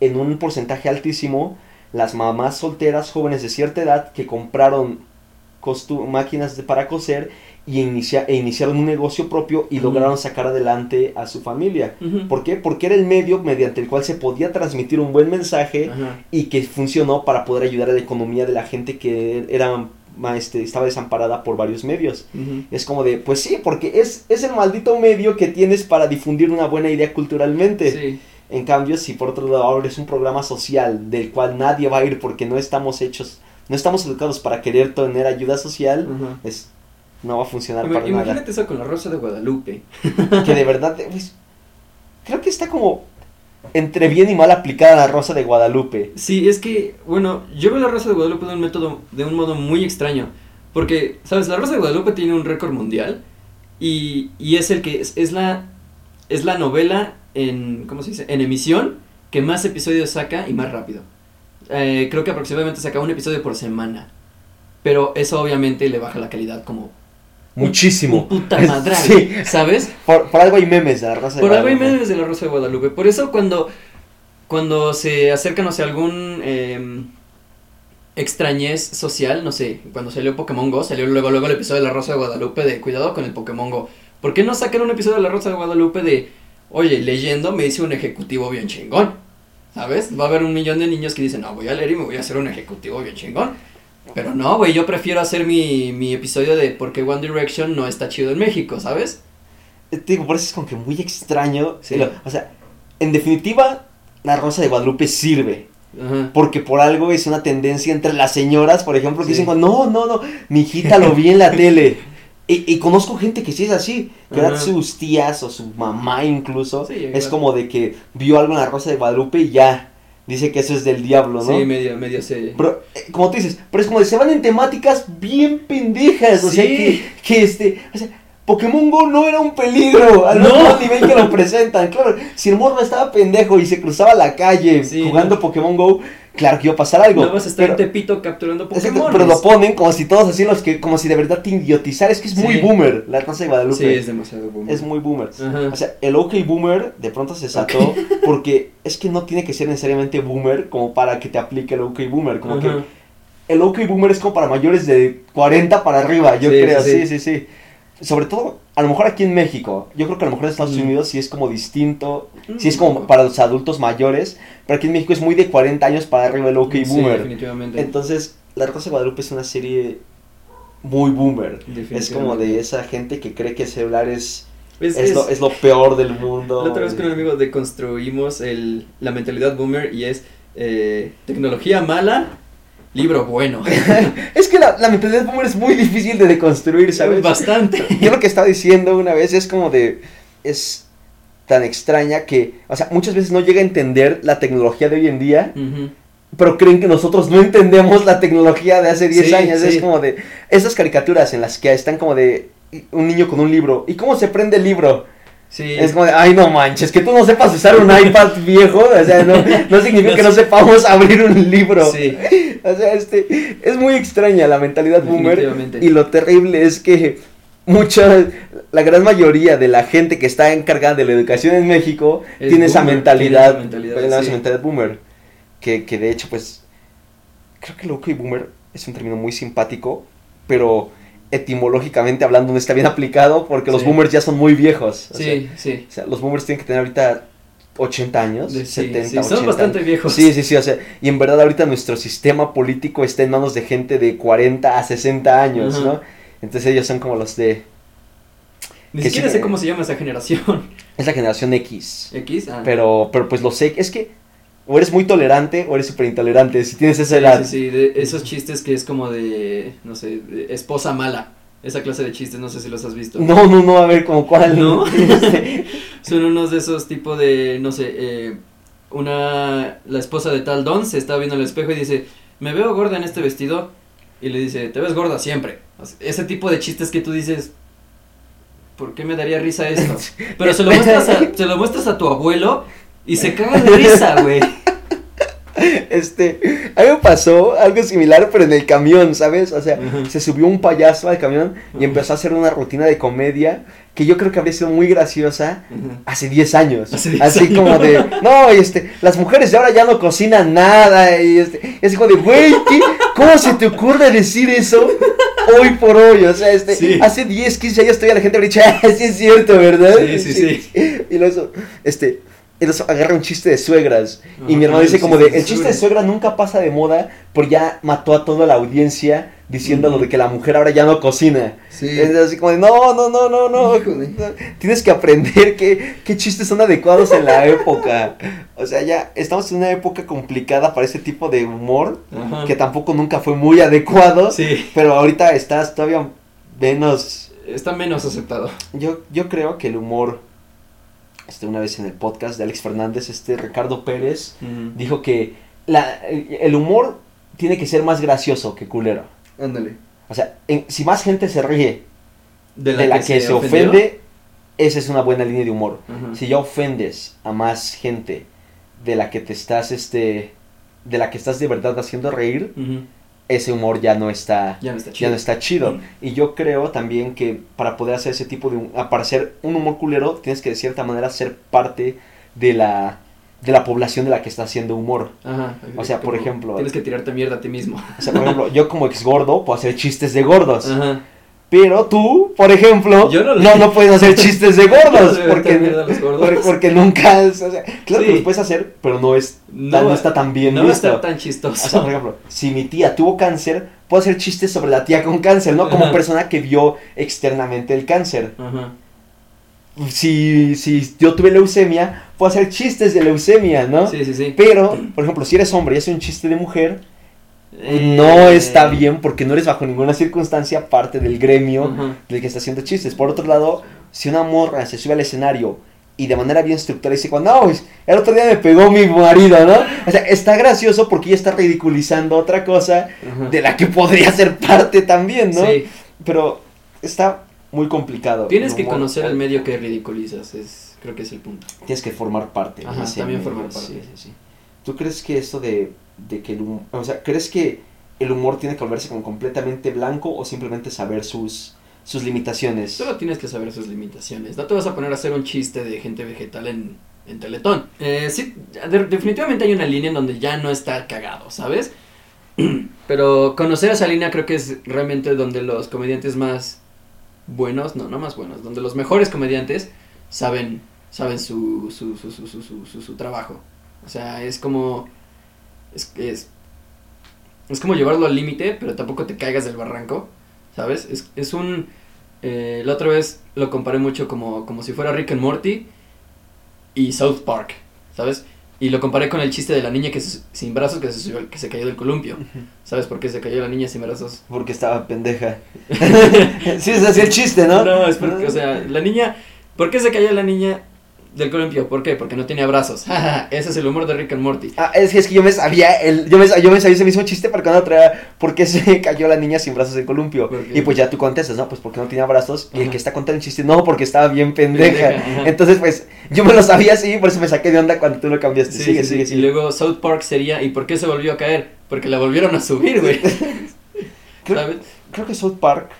en un porcentaje altísimo las mamás solteras jóvenes de cierta edad que compraron máquinas de- para coser y inicia- e iniciaron un negocio propio y lograron sacar adelante a su familia. Ujú. ¿Por qué? Porque era el medio mediante el cual se podía transmitir un buen mensaje y que funcionó para poder ayudar a la economía de la gente que era este, estaba desamparada por varios medios. Es como de, pues sí, porque es, es el maldito medio que tienes para difundir una buena idea culturalmente. Sí. En cambio, si por otro lado abres un programa social del cual nadie va a ir porque no estamos hechos, no estamos educados para querer tener ayuda social, es, no va a funcionar Ima- para Imagínate nada. eso con la Rosa de Guadalupe. Que de verdad, pues, creo que está como entre bien y mal aplicada la Rosa de Guadalupe. Sí, es que, bueno, yo veo la Rosa de Guadalupe de un método, de un modo muy extraño. Porque, ¿sabes? La Rosa de Guadalupe tiene un récord mundial. Y, y es el que es, es la es la novela en, ¿cómo se dice? En emisión que más episodios saca y más rápido. Eh, creo que aproximadamente saca un episodio por semana. Pero eso obviamente le baja la calidad como Muchísimo. un puta madral, Sí. ¿sabes? Por, por algo hay memes de la Rosa de Por algo hay Guadalupe. memes de la Rosa de Guadalupe. Por eso cuando, cuando se acerca, no sé, algún em, extrañez social, no sé, cuando salió Pokémon Go, salió luego, luego el episodio de la Rosa de Guadalupe de cuidado con el Pokémon Go. ¿Por qué no sacar un episodio de la Rosa de Guadalupe de, oye, leyendo me hice un ejecutivo bien chingón? ¿Sabes? Va a haber un millón de niños que dicen, no, voy a leer y me voy a hacer un ejecutivo bien chingón. Pero no, güey, yo prefiero hacer mi, mi episodio de por qué One Direction no está chido en México, ¿sabes? Eh, Te digo, por eso es como que muy extraño. Sí. Lo- O sea, en definitiva, la Rosa de Guadalupe sirve. Ajá. Porque por algo es una tendencia entre las señoras, por ejemplo, que Sí. dicen, no, no, no, mi hijita lo vi en la tele. Y, y conozco gente que sí es así, que ahora sus tías o su mamá incluso, Sí, es como de que vio algo en la Rosa de Guadalupe y ya, dice que eso es del diablo, ¿no? Sí, medio, medio se... Pero, eh, como tú dices, pero es como de se van en temáticas bien pendejas. O sea, que, que este. O sea, Pokémon Go no era un peligro al No. nivel que lo presentan. Claro, si el morro estaba pendejo y se cruzaba la calle Sí, jugando no. Pokémon Go, claro que iba a pasar algo. No vas a estar pero, en Tepito capturando Pokémon. pero lo ponen como si todos así los que, como si de verdad te idiotizara. Es que es muy Sí. boomer la Rosa de Guadalupe. Sí, es demasiado boomer. Es muy boomer. Ajá. O sea, el OK Boomer de pronto se saltó porque es que no tiene que ser necesariamente boomer como para que te aplique el OK Boomer. Como que Ajá. el OK Boomer es como para mayores de 40 para arriba, yo Sí, creo, sí, sí, sí. Sobre todo, a lo mejor aquí en México. Yo creo que a lo mejor en Estados Mm. Unidos sí es como distinto, Mm, sí es como poco. para los adultos mayores, pero aquí en México es muy de 40 años para arriba el OK Sí, Boomer. definitivamente. Entonces, La Rosa de Guadalupe es una serie muy boomer. Es como de esa gente que cree que el celular es, Es- es, lo, es lo peor del mundo. La otra vez con un amigo deconstruimos el, la mentalidad boomer y es eh, tecnología mala, libro bueno. Es que la, la mentalidad boomer es muy difícil de deconstruir, ¿sabes? Bastante. Yo lo que estaba diciendo una vez es como de. Es tan extraña que. O sea, muchas veces no llega a entender la tecnología de hoy en día. Pero creen que nosotros no entendemos la tecnología de hace 10 Sí, años. sí. Es como de. Esas caricaturas en las que están como de. Un niño con un libro. ¿Y cómo se prende el libro? Sí. Es como de, ay, no manches, que tú no sepas usar un iPad viejo. O sea, no, no significa que no sepamos abrir un libro. Sí. O sea, este, es muy extraña la mentalidad boomer. Y lo terrible es que mucha, la gran mayoría de la gente que está encargada de la educación en México Es tiene esa mentalidad, tiene esa mentalidad, esa boomer. Que, que de hecho, pues, creo que lo que boomer es un término muy simpático, pero etimológicamente hablando no está bien aplicado porque los boomers ya son muy viejos. O sea, Sí, sí. o sea, los boomers tienen que tener ahorita 80 años, sí, 70, sí, 80. Son bastante viejos. Sí, sí, sí, o sea, y en verdad ahorita nuestro sistema político está en manos de gente de 40 a 60 años. ¿no? Entonces ellos son como los de... Ni que siquiera sí- sé cómo se llama esa generación. Es la generación X. X. Ah. Pero, pero pues lo sé, es que o eres muy tolerante o eres súper intolerante. Si tienes esa edad. sí, sí, de esos chistes que es como de, no sé, de esposa mala. Esa clase de chistes, no sé si los has visto. No, no, no, a ver, como cuál. ¿No? Son unos de esos tipo de, no sé, eh, una, la esposa de tal don se está viendo al espejo y dice, me veo gorda en este vestido. Y le dice, te ves gorda siempre. O sea, ese tipo de chistes que tú dices, ¿por qué me daría risa esto? Pero se lo muestras a, se lo muestras a tu abuelo y se caga de risa, güey. este, a mí me pasó algo similar, pero en el camión, ¿sabes? O sea, se subió un payaso al camión y empezó a hacer una rutina de comedia que yo creo que habría sido muy graciosa hace 10 años. Hace 10 así años. como de, no, y este, las mujeres de ahora ya no cocinan nada. Y este, es como de, güey. ¿cómo se te ocurre decir eso hoy por hoy? O sea, este, Sí. hace 10, 15 años todavía la gente habría dicho, ah, sí es cierto, ¿verdad? Sí, sí, sí. Y luego, este, luego agarra un chiste de suegras. y mi hermano el dice como de, el chiste de suegras. suegra nunca pasa de moda, porque ya mató a toda la audiencia diciendo lo de que la mujer ahora ya no cocina. Sí. Es así como de, no, no, no, no, no. Híjole. Tienes que aprender qué, qué chistes son adecuados en la época. O sea, ya estamos en una época complicada para ese tipo de humor, Ajá. que tampoco nunca fue muy adecuado, Sí, pero ahorita estás todavía menos... está menos aceptado. Yo, yo creo que el humor, este, una vez en el podcast de Alex Fernández, este Ricardo Pérez, dijo que la, el, humor tiene que ser más gracioso que culero. Ándale. O sea, en- si más gente se ríe De de la, que, se, ofendió. ofende, esa es una buena línea de humor. Si ya ofendes a más gente de la que te estás, este, de la que estás de verdad haciendo reír. Ese humor ya no está, Ya no está ya chido. no está chido. Y yo creo también que para poder hacer ese tipo de, para hacer un humor culero, tienes que de cierta manera ser parte de la, de la población de la que está haciendo humor. Ajá. O sea, por ejemplo- Tienes que tirarte mierda a ti mismo. O sea, por ejemplo, yo como ex gordo puedo hacer chistes de gordos. Ajá. Pero tú, por ejemplo, no no, no, puedes hacer chistes de No gordos. le porque, gordos. por- porque nunca. o sea, claro Sí. que los puedes hacer, pero no, es, No, no, está tan bien No visto. estar tan O chistoso. sea, por ejemplo, si mi tía tuvo cáncer, puedo hacer chistes sobre la tía con cáncer, ¿no? Como Ajá. persona que vio externamente el cáncer. Ajá. Si, si yo tuve leucemia, puedo hacer chistes de leucemia, ¿no? Sí, sí, sí. Pero, por ejemplo, si eres hombre y haces un chiste de mujer, Eh, no está bien porque no eres bajo ninguna circunstancia parte del gremio del que está haciendo chistes. Por otro lado, si una morra se sube al escenario y de manera bien estructurada dice, no, el otro día me pegó mi marido, ¿no? O sea, está gracioso porque ella está ridiculizando otra cosa de la que podría ser parte también, ¿no? Sí. Pero está muy complicado. Tienes que conocer el medio que ridiculizas, es, creo que es el punto. Tienes que formar parte. Ajá, también medio, formar parte. Sí, sí, sí. ¿Tú crees que esto de, de que el humor, o sea, crees que el humor tiene que volverse como completamente blanco o simplemente saber sus, sus limitaciones? Solo tienes que saber sus limitaciones. No te vas a poner a hacer un chiste de gente vegetal en, en Teletón. Eh, sí, de- definitivamente hay una línea en donde ya no está cagado, ¿sabes? Pero conocer esa línea creo que es realmente donde los comediantes más buenos, no, no más buenos, donde los mejores comediantes saben, saben su, su, su, su, su, su, su- su trabajo. O sea, es como... Es, es, es como llevarlo al límite, pero tampoco te caigas del barranco, ¿sabes? Es, es un... eh, la otra vez lo comparé mucho como, como si fuera Rick and Morty y South Park, ¿sabes? Y lo comparé con el chiste de la niña que se- sin brazos que se, subió- que se cayó del columpio. ¿Sabes por qué se cayó la niña sin brazos? Porque estaba pendeja. sí, es así el chiste, ¿no? No, es porque, o sea, la niña... ¿Por qué se cayó la niña del columpio? ¿Por qué? Porque no tenía brazos. Ese es el humor de Rick and Morty. Ah, es que, es que yo me sabía el, yo me, yo me sabía ese mismo chiste para cuando traía por qué se cayó la niña sin brazos del columpio. Y pues ya tú contestas, ¿no? Pues porque no tenía brazos. Y el que está contando el chiste, no, porque estaba bien pendeja. Entonces, pues, yo me lo sabía así, por eso me saqué de onda cuando tú lo cambiaste. Sí, sigue, sí, sigue, sí. sigue. Y luego South Park sería, ¿y por qué se volvió a caer? Porque la volvieron a subir, güey. Creo, ¿Sabes? creo que South Park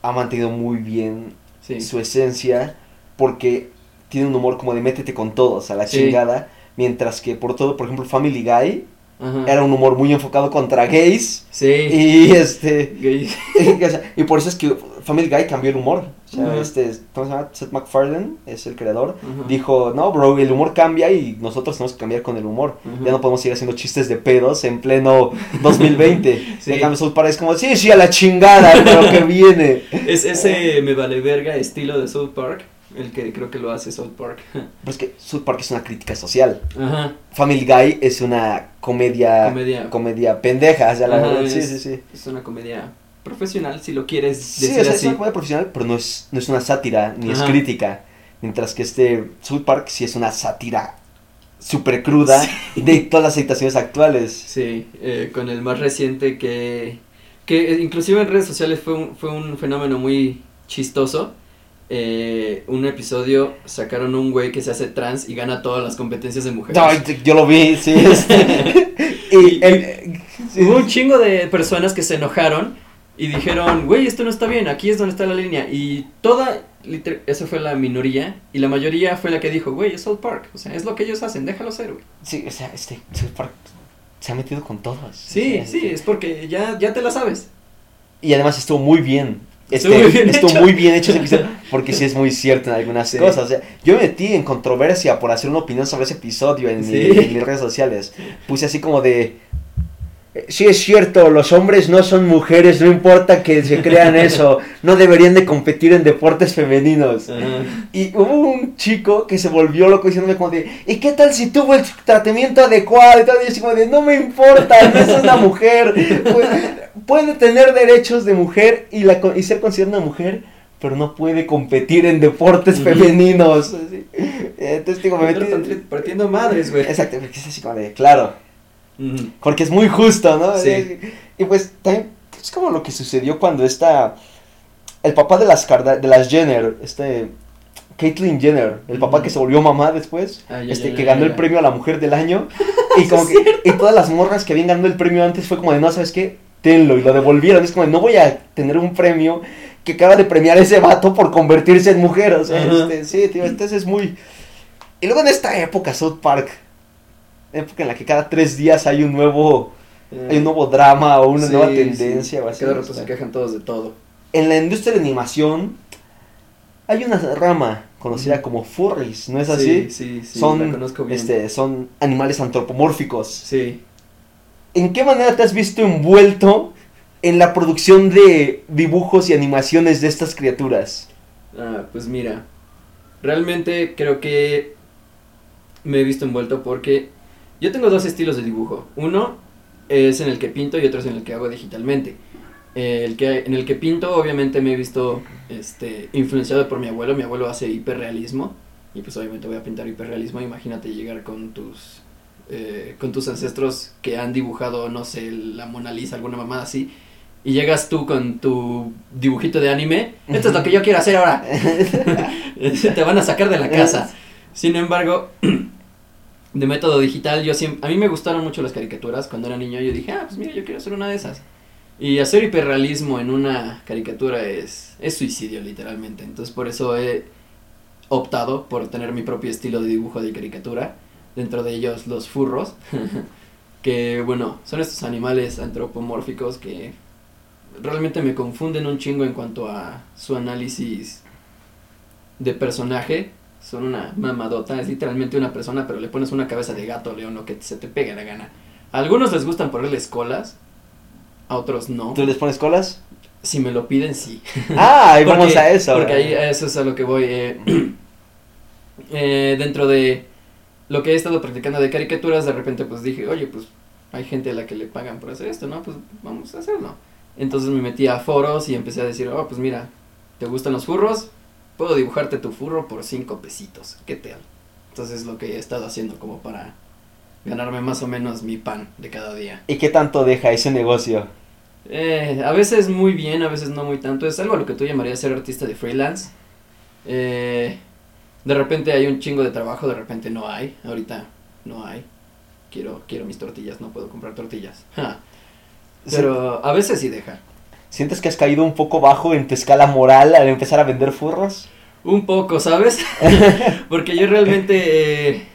ha mantenido muy bien su esencia porque tiene un humor como de métete con todos a la Sí. chingada. Mientras que, por todo, por ejemplo, Family Guy Ajá. era un humor muy enfocado contra gays. Sí. Y este. Gay. sea, y por eso es que Family Guy cambió el humor. O sea, este, ¿cómo se llama? Seth MacFarlane es el creador. Ajá. Dijo, no, bro, el humor cambia y nosotros tenemos que cambiar con el humor. Ujú. Ya no podemos seguir haciendo chistes de pedos en pleno 2020. Sí. En cambio, South Park es como, sí, sí, a la chingada, pero que viene. Es ese me vale verga estilo de South Park, el que creo que lo hace South Park. Pero es que South Park es una crítica social. Ajá. Family Guy es una comedia, Comedia. comedia pendeja. O sea, la Ajá, verdad, sí, es- sí, sí. Es una comedia profesional, si lo quieres Sí, decir o sea, es así. una comedia profesional, pero no es, no es una sátira, ni es crítica. Mientras que este South Park sí es una sátira súper cruda de todas las situaciones actuales. Sí, eh, con el más reciente que, que eh, inclusive en redes sociales fue un, fue un fenómeno muy chistoso. Eh, un episodio sacaron un güey que se hace trans y gana todas las competencias de mujeres. No, yo lo vi, sí. este. y el-. Hubo un chingo de personas que se enojaron y dijeron, güey, esto no está bien, aquí es donde está la línea. Y toda, esa fue la minoría, y la mayoría fue la que dijo, güey, es South Park, o sea, es lo que ellos hacen, déjalo ser, güey. Sí, o sea, este South Park se ha metido con todos. Sí, O sea, sí, es porque ya, ya te la sabes. Y además estuvo muy bien. Este, Estuvo muy bien estuvo hecho. muy bien hecho ese episodio, porque sí es muy cierto en algunas Sí. cosas. O sea, yo me metí en controversia por hacer una opinión sobre ese episodio en, mi- en mis redes sociales. Puse así como de... "Eh, Sí es cierto, los hombres no son mujeres, no importa que se crean eso, no deberían de competir en deportes femeninos. Y hubo un chico que se volvió loco diciéndome como de, ¿y qué tal si tuvo el tratamiento adecuado? Y tal, y yo así como de, no me importa, no es una mujer. Puede, puede tener derechos de mujer y, la, y ser considerada una mujer, pero no puede competir en deportes femeninos. Entonces digo, me metí... partiendo madres, güey. Exacto, es así como de, claro, Porque es muy justo, ¿no? Sí. Y pues también es como lo que sucedió cuando esta, el papá de las, Karda- de las Jenner, este, Caitlyn Jenner, el papá que se volvió mamá después, Ah, ya, este, ya, que ganó el premio a la mujer del año, y como que, y todas las morras que habían ganado el premio antes fue como de, no, ¿sabes qué? Tenlo, y lo devolvieron, es como de, no voy a tener un premio que acaba de premiar a ese vato por convertirse en mujer, o sea, este, sí, tío, entonces es muy... Y luego en esta época, South Park, época en la que cada tres días hay un nuevo, hay un nuevo drama o una Sí, nueva sí. tendencia o así. Cada o rato sea. se quejan todos de todo. En la industria de animación hay una rama conocida como furries, ¿no es así? Sí, sí, sí, son, la conozco bien. este, son animales antropomórficos. Sí. ¿En qué manera te has visto envuelto en la producción de dibujos y animaciones de estas criaturas? Ah, pues mira, realmente creo que me he visto envuelto porque yo tengo dos estilos de dibujo. Uno es en el que pinto y otro es en el que hago digitalmente. Eh, el que, en el que pinto obviamente me he visto este, influenciado por mi abuelo. Mi abuelo hace hiperrealismo y pues obviamente voy a pintar hiperrealismo. Imagínate llegar con tus, eh, con tus ancestros que han dibujado, no sé, la Mona Lisa, alguna mamada así. Y llegas tú con tu dibujito de anime. Esto es lo que yo quiero hacer ahora. Te van a sacar de la casa. Sin embargo, de método digital, yo a mí me gustaron mucho las caricaturas. Cuando era niño yo dije, ah, pues mira, yo quiero hacer una de esas. Y hacer hiperrealismo en una caricatura es, es suicidio, literalmente. Entonces por eso he optado por tener mi propio estilo de dibujo de caricatura. Dentro de ellos los furros. que bueno, son estos animales antropomórficos que realmente me confunden un chingo en cuanto a su análisis de personaje. Son una mamadota, es literalmente una persona, pero le pones una cabeza de gato, león, lo que se te pegue la gana. A algunos les gustan ponerles colas, a otros no. ¿Tú les pones colas? Si me lo piden, sí. Ah, ahí Porque- vamos a eso. Porque ahí a eso es a lo que voy. eh, eh, dentro de lo que he estado practicando de caricaturas, de repente pues dije, oye, pues hay gente a la que le pagan por hacer esto, ¿no? Pues vamos a hacerlo. Entonces me metí a foros y empecé a decir, oh, pues mira, ¿te gustan los furros? Puedo dibujarte tu furro por cinco pesitos. ¿Qué tal? Entonces es lo que he estado haciendo como para ganarme más o menos mi pan de cada día. ¿Y qué tanto deja ese negocio? Eh, a veces muy bien, a veces no muy tanto. Es algo a lo que tú llamarías ser artista de freelance. Eh, de repente hay un chingo de trabajo, de repente no hay. Ahorita no hay. Quiero, quiero mis tortillas, no puedo comprar tortillas. Ja. Pero a veces sí deja. ¿Sientes que has caído un poco bajo en tu escala moral al empezar a vender furros? Un poco, ¿sabes? Porque yo realmente, eh,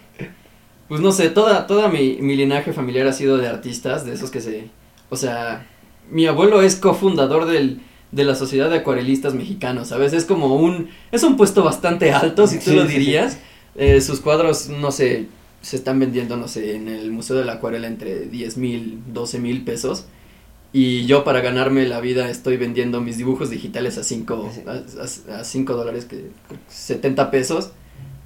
pues no sé, toda, toda mi, mi linaje familiar ha sido de artistas, de esos que se, o sea, mi abuelo es cofundador del, de la Sociedad de Acuarelistas Mexicanos, ¿sabes? Es como un, es un puesto bastante alto, si tú Sí, lo sí, sí. dirías. Eh, sus cuadros, no sé, se están vendiendo, no sé, en el Museo de la Acuarela entre 10 mil, 12 mil pesos. Y yo para ganarme la vida estoy vendiendo mis dibujos digitales a 5 Sí. a, a, 5 dólares, que 70 pesos.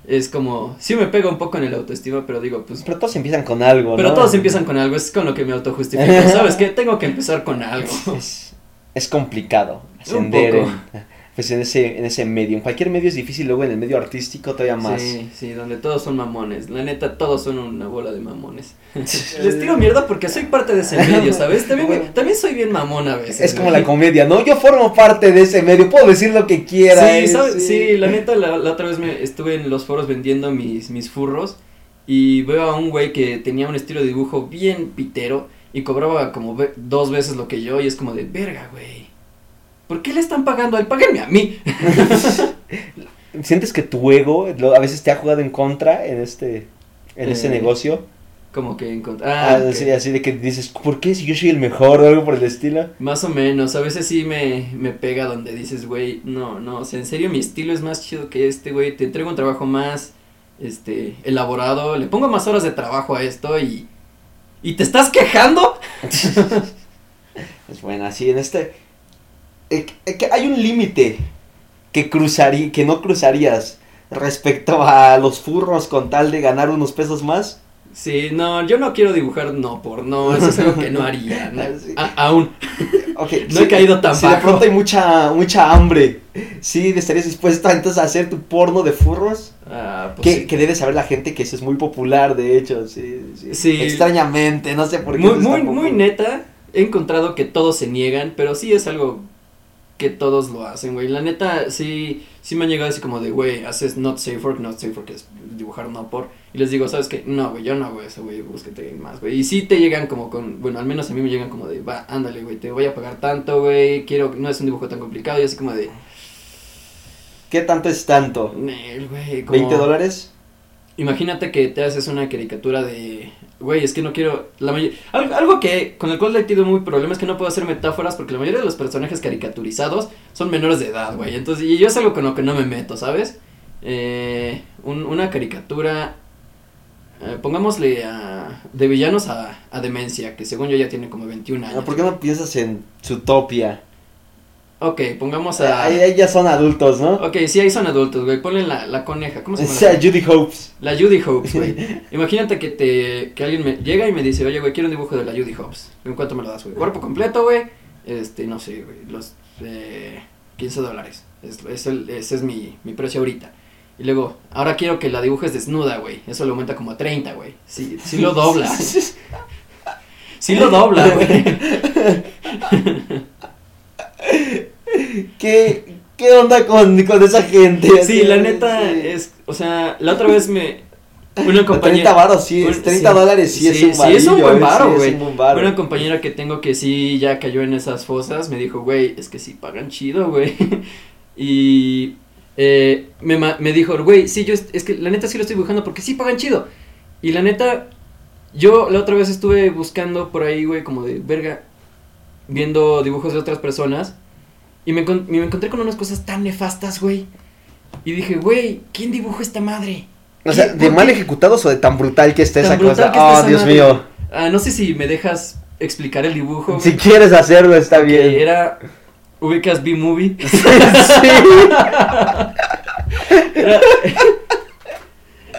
Es como, sí me pega un poco en el autoestima, pero digo, pues Pero todos empiezan con algo, pero ¿no? todos empiezan con algo, es con lo que me autojustifico. ¿Sabes qué? Tengo que empezar con algo. Es, es complicado ascender poco. en, pues en, ese, en ese medio. En cualquier medio es difícil, luego en el medio artístico todavía más. Sí, sí, donde todos son mamones. La neta, todos son una bola de mamones. Les tiro mierda porque soy parte de ese medio, ¿sabes? También, también soy bien mamón a veces. Es como la comedia, ¿no? Yo formo parte de ese medio, puedo decir lo que quiera. Sí, ¿sabes? sí, la neta, la, la otra vez me estuve en los foros vendiendo mis, mis furros y veo a un güey que tenía un estilo de dibujo bien pitero y cobraba como dos veces lo que yo y es como de, verga, güey. ¿Por qué le están pagando a él? Páguenme a mí. ¿Sientes que tu ego lo- a veces te ha jugado en contra en este, en este Eh, negocio? Como que encontr- Ah, Ah, así, así de que dices, ¿por qué si yo soy el mejor o algo por el estilo? Más o menos, a veces sí me, me pega donde dices, güey, no, no, o sea, en serio mi estilo es más chido que este, güey, te entrego un trabajo más, este, elaborado, le pongo más horas de trabajo a esto y, ¿y te estás quejando? Es bueno, así en este... eh, que hay un límite que cruzaría, que no cruzarías respecto a los furros con tal de ganar unos pesos más. Sí, no, yo no quiero dibujar no por no, eso es algo que no haría, ¿no? Sí. A- aún, no he caído tan Si de pronto hay mucha, mucha hambre, ¿sí estarías dispuesto a, entonces a hacer tu porno de furros? Ah, pues que, sí. que debe saber la gente que eso es muy popular, de hecho, sí. sí. Extrañamente, no sé por qué. Muy, muy, muy neta, he encontrado que todos se niegan, pero sí es algo que todos lo hacen, güey. La neta, sí, sí me han llegado así como de, güey, haces not safe work, not safe work es dibujar no por. Y les digo, ¿sabes qué? No, güey, yo no hago eso, güey, búsquete más, güey. Y sí te llegan como con, bueno, al menos a mí me llegan como de, va, ándale, güey, te voy a pagar tanto, güey, quiero, no es un dibujo tan complicado. Y así como de, ¿Qué tanto es tanto? "Nel, güey, como... ¿20 dólares? Imagínate que te haces una caricatura de, güey, es que no quiero, la may- algo, que con el cual he tenido muy problema es que no puedo hacer metáforas porque la mayoría de los personajes caricaturizados son menores de edad, güey. Entonces, y yo es algo con lo que no me meto, ¿sabes? Eh, un- una caricatura, eh, pongámosle a, de villanos a, a demencia, que según yo ya tiene como 21 años. Ah, ¿Por qué no piensas en Zootopia? Ok, pongamos a... Ahí, ahí ya son adultos, ¿no? Ok, sí, ahí son adultos, güey. Ponle la, la coneja, ¿cómo se O llama? sea, Judy Hopes. La Judy Hopes, güey. Imagínate que te que alguien me llega y me dice, oye, güey, quiero un dibujo de la Judy Hopes. ¿En cuánto me lo das, güey? Cuerpo completo, güey. Este, no sé, güey, los eh, 15 dólares. Es, es el, ese es mi, mi precio ahorita. Y luego, ahora quiero que la dibujes desnuda, güey. Eso lo aumenta como a 30, güey. Sí, sí lo dobla. Sí lo dobla, güey. ¿Qué, ¿Qué onda con, con esa gente? Sí, la neta Sí. es, o sea, la otra vez me... Una 30 compañera... varos, sí, es un- 30 sí, dólares, sí, es sí, un sí, es un buen eh, varo, sí, güey. Un. Una compañera que tengo que sí ya cayó en esas fosas me dijo, güey, es que sí pagan chido, güey. y eh, me, me dijo, güey, sí, yo es, es que la neta sí lo estoy dibujando porque sí pagan chido. Y la neta, yo la otra vez estuve buscando por ahí, güey, como de verga, viendo dibujos de otras personas. Y me, me encontré con unas cosas tan nefastas, güey. Y dije, güey, ¿quién dibujó esta madre? O sea, ¿Qué- ¿de mal ejecutados o de tan brutal que esté esa cosa? que Oh, esa Dios madre. mío. Ah, no sé si me dejas explicar el dibujo. Si quieres hacerlo, está Que bien. era ubicas B-Movie. sí. Era,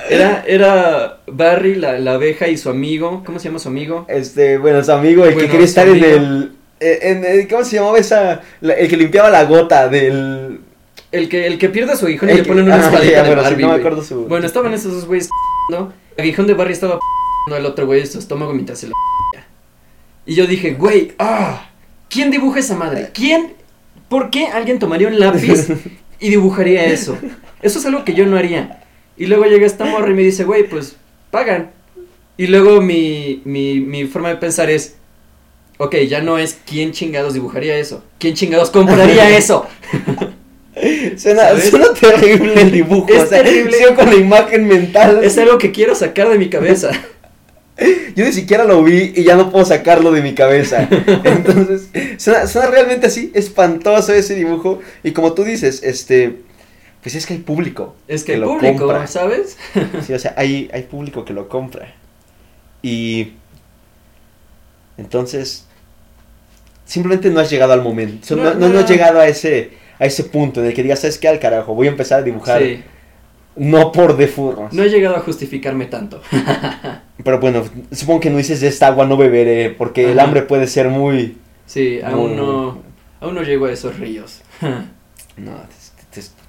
era, era Barry, la, la abeja y su amigo. ¿Cómo se llama su amigo? Este, bueno, su amigo, el Bueno, que quería estar en el, eh, en el- ¿Cómo se llamaba esa? la- el que limpiaba la gota del. El que, el que pierde a su aguijón y el le ponen una ah, espadita de bueno, sí, Barbie. no me acuerdo su. Bueno, estaban esos dos güeyes ¿no? El aguijón de Barry estaba al otro güey su estómago mientras se lo Y yo dije, güey, ah, ¿quién dibuja esa madre? ¿Quién? ¿Por qué alguien tomaría un lápiz y dibujaría eso? Eso es algo que yo no haría. Y luego llega esta morra y me dice, güey, pues pagan. Y luego mi, mi, mi forma de pensar es, ok, ya no es quién chingados dibujaría eso, quién chingados compraría eso. Suena, terrible el dibujo. Es o sea, terrible. sigo con la imagen mental. Es algo que quiero sacar de mi cabeza. Yo ni siquiera lo vi y ya no puedo sacarlo de mi cabeza. Entonces, suena, suena realmente así, espantoso ese dibujo. Y como tú dices, este, pues es que hay público. Es que, que el lo público, compra. ¿sabes? Sí, o sea, hay, hay público que lo compra. Y entonces, simplemente no has llegado al momento. No, no, has llegado a ese, a ese punto en el que digas, ¿sabes qué? Al carajo, voy a empezar a dibujar. Sí. No por de furros. No he llegado a justificarme tanto. Pero bueno, supongo que no dices de esta agua no beberé, porque el hambre puede ser muy... Sí, aún muy- no, aún no llego a esos ríos. No,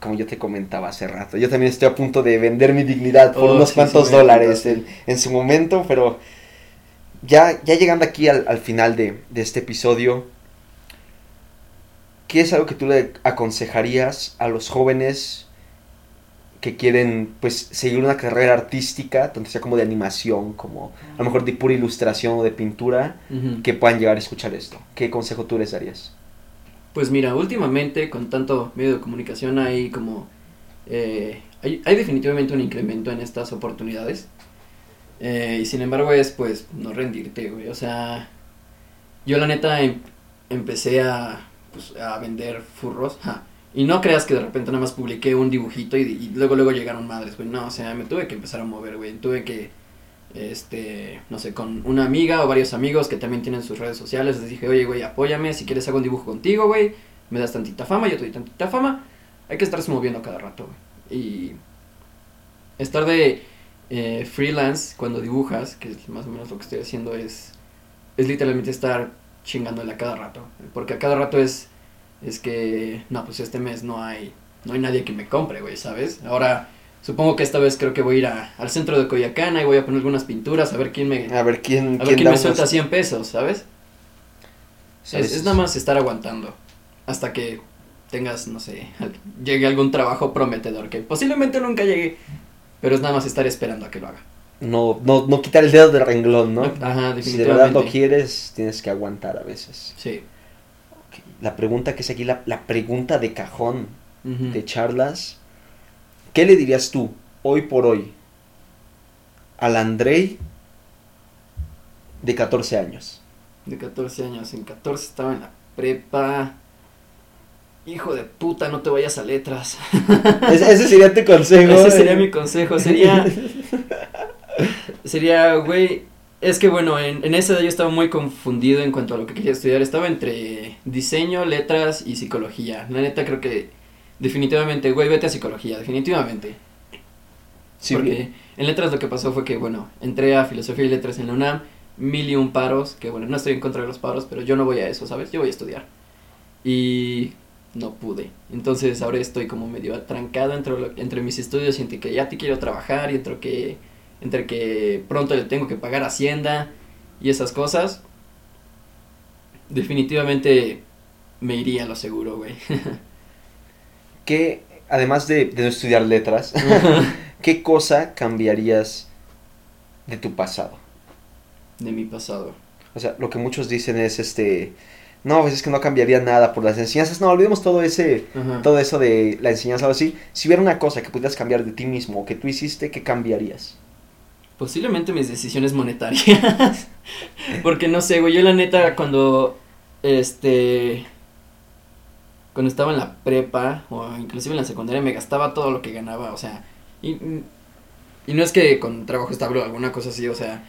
como yo te comentaba hace rato, yo también estoy a punto de vender mi dignidad por Oh, unos sí, cuantos sí dólares en, en su momento, pero ya, ya llegando aquí al, al final de, de este episodio, ¿qué es algo que tú le aconsejarías a los jóvenes que quieren pues seguir una carrera artística, tanto sea como de animación, como a lo mejor de pura ilustración o de pintura, que puedan llegar a escuchar esto? ¿Qué consejo tú les darías? Pues mira, últimamente con tanto medio de comunicación hay como... eh, hay, hay definitivamente un incremento en estas oportunidades. Eh, y sin embargo es pues no rendirte, güey. O sea, yo la neta em- empecé a, pues, a vender furros. y no creas que de repente nada más publiqué un dibujito y, y luego luego llegaron madres, güey. No, o sea, me tuve que empezar a mover, güey. Tuve que, este, no sé, con una amiga o varios amigos que también tienen sus redes sociales. Les dije, oye, güey, apóyame. Si quieres hago un dibujo contigo, güey. Me das tantita fama, yo te doy tantita fama. Hay que estarse moviendo cada rato, güey. Y estar de eh, freelance cuando dibujas, que es más o menos lo que estoy haciendo, es, es literalmente estar chingándole a cada rato. Porque a cada rato es, es que, no, pues este mes no hay, no hay nadie que me compre, güey, ¿sabes? Ahora, supongo que esta vez creo que voy a ir a- al centro de Coyacana y voy a poner algunas pinturas a ver quién me, A ver quién, a ver quién me suelta unos- 100 pesos, ¿sabes? ¿sabes? Es, es nada más estar aguantando hasta que tengas, no sé, llegue algún trabajo prometedor, que posiblemente nunca llegue, pero es nada más estar esperando a que lo haga. no, no, no quitar el dedo del renglón, ¿no? Ajá, Si de verdad definitivamente. lo quieres, tienes que aguantar a veces. Sí. La pregunta que es aquí, la, la pregunta de cajón de charlas, ¿qué le dirías tú, hoy por hoy, al Andrei de 14 años? De 14 años, en 14 estaba en la prepa. Hijo de puta, no te vayas a letras. Ese, ese sería tu consejo. Ese sería eh. mi consejo. Sería. sería, güey. Es que bueno, en, en esa edad yo estaba muy confundido en cuanto a lo que quería estudiar. Estaba entre diseño, letras y psicología. La neta creo que definitivamente, güey, vete a psicología, definitivamente. Sí, Porque en letras lo que pasó fue que, bueno, entré a filosofía y letras en la UNAM, mil y un paros, que bueno, no estoy en contra de los paros, pero yo no voy a eso, ¿sabes? Yo voy a estudiar. Y no pude. Entonces ahora estoy como medio atrancado entre, lo- entre mis estudios y entre que ya te quiero trabajar y entre que, entre que pronto le tengo que pagar Hacienda y esas cosas. Definitivamente me iría a lo seguro, güey. ¿Qué, además de, de no estudiar letras, qué cosa cambiarías de tu pasado? de mi pasado. O sea, lo que muchos dicen es este, no, pues es que no cambiaría nada por las enseñanzas. No, olvidemos todo ese, Ajá. todo eso de la enseñanza o así. Si hubiera una cosa que pudieras cambiar de ti mismo o que tú hiciste, ¿qué cambiarías? Posiblemente mis decisiones monetarias. Porque no sé, güey, yo la neta cuando este cuando estaba en la prepa o inclusive en la secundaria me gastaba todo lo que ganaba, o sea, y, y no es que con trabajo estable o alguna cosa así, o sea,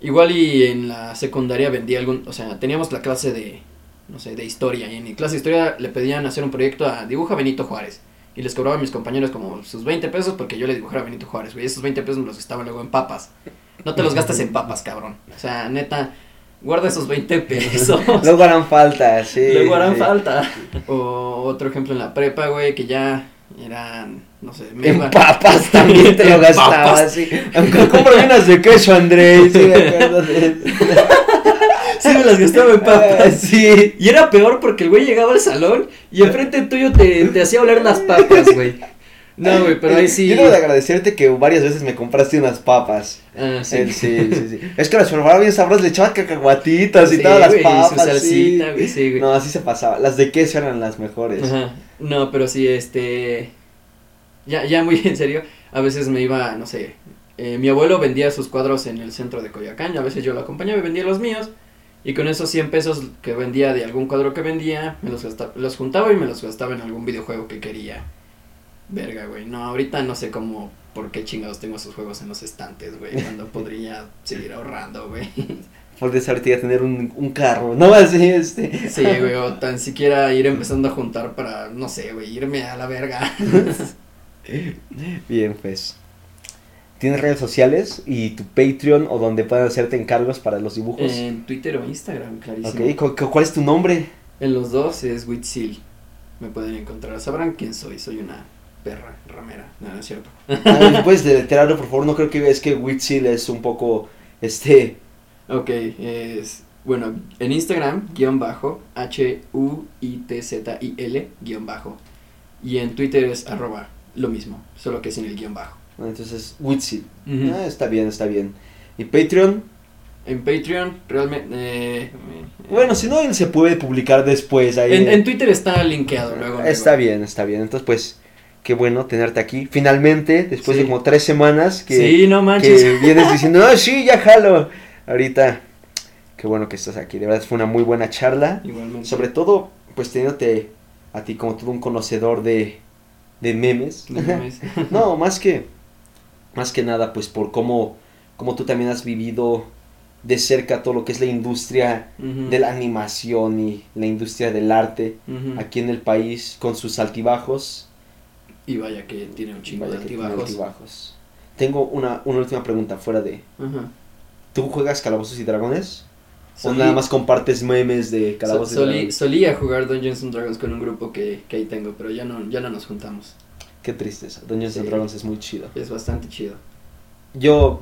igual y en la secundaria vendía algún, o sea, teníamos la clase de no sé, de historia y en mi clase de historia le pedían hacer un proyecto a dibuja Benito Juárez. Y les cobraba a mis compañeros como sus 20 pesos porque yo le dibujara a Benito Juárez, güey. Esos 20 pesos me los gastaba luego en papas. No te los gastes en papas, cabrón. O sea, neta, guarda esos 20 pesos. Luego harán falta, sí. Luego harán sí. falta. O otro ejemplo en la prepa, güey, que ya eran, no sé, me En iba- papas también te lo gastabas, sí. Aunque compro unas de queso, Andrés, sí me acuerdo de eso. Sí, me las gastaba en papas. Sí. Y era peor porque el güey llegaba al salón y enfrente tuyo te, te hacía oler las papas, güey. No, güey, pero ahí sí. Yo debo de agradecerte que varias veces me compraste unas papas. Ah, sí. Sí, sí, sí, sí. Es que las formaba bien sabrosas, le echaba cacahuatitas y Sí, todas las papas. su salsita, sí. güey, sí, güey. No, así se pasaba. Las de queso eran las mejores. Ajá. No, pero sí, este. Ya, ya muy en serio. A veces me iba, no sé, eh, mi abuelo vendía sus cuadros en el centro de Coyoacán, y a veces yo lo acompañaba y vendía los míos. Y con esos 100 pesos que vendía de algún cuadro que vendía, me los, gastaba, los juntaba y me los gastaba en algún videojuego que quería. Verga, güey. No, ahorita no sé cómo, por qué chingados tengo esos juegos en los estantes, güey. Cuando podría seguir ahorrando, güey. Podrías ahorita tener un, un carro, ¿no? Así, este. Sí, güey, o tan siquiera ir empezando a juntar para, no sé, güey, irme a la verga. Bien, pues. ¿Tienes redes sociales y tu Patreon o donde puedan hacerte encargos para los dibujos? En Twitter o Instagram, clarísimo. ok, ¿cu- cu- ¿cuál es tu nombre? En los dos es Witsil. Me pueden encontrar. Sabrán quién soy. Soy una perra ramera. No, no es cierto. Ah, ¿Puedes deletrearlo, por favor? No creo que es que Witzel es un poco, este... Ok, es. Bueno, en Instagram, guion bajo, H-U-I-T-Z-I-L, guion bajo. Y en Twitter es arroba, lo mismo, solo que sin el guion bajo. Entonces. Ujú. Ah, está bien, está bien. ¿Y Patreon? En Patreon, realmente. eh, Bueno, si no, él se puede publicar después ahí. en, en Twitter está linkeado luego. luego. Está bien, está bien. Entonces, pues, qué bueno tenerte aquí. Finalmente, después de como tres semanas que, Sí, no manches. que vienes diciendo, no, sí, ya jalo. Ahorita, qué bueno que estás aquí. De verdad fue una muy buena charla. Igualmente. Sobre todo, pues teniéndote a ti como todo un conocedor de, de memes. No, más que, más que nada, pues por cómo, cómo tú también has vivido de cerca todo lo que es la industria de la animación y la industria del arte aquí en el país con sus altibajos. Y vaya que tiene un chingo de altibajos. altibajos. Tengo una, una última pregunta fuera de... ¿Tú juegas Calabozos y Dragones? ¿O nada más compartes memes de so- Calabozos y Dragones? solía jugar Dungeons and Dragons con un grupo que, que ahí tengo, pero ya no, ya no nos juntamos. Qué tristeza. Dungeons and Sí. Dragons es muy chido. Es bastante chido. Yo,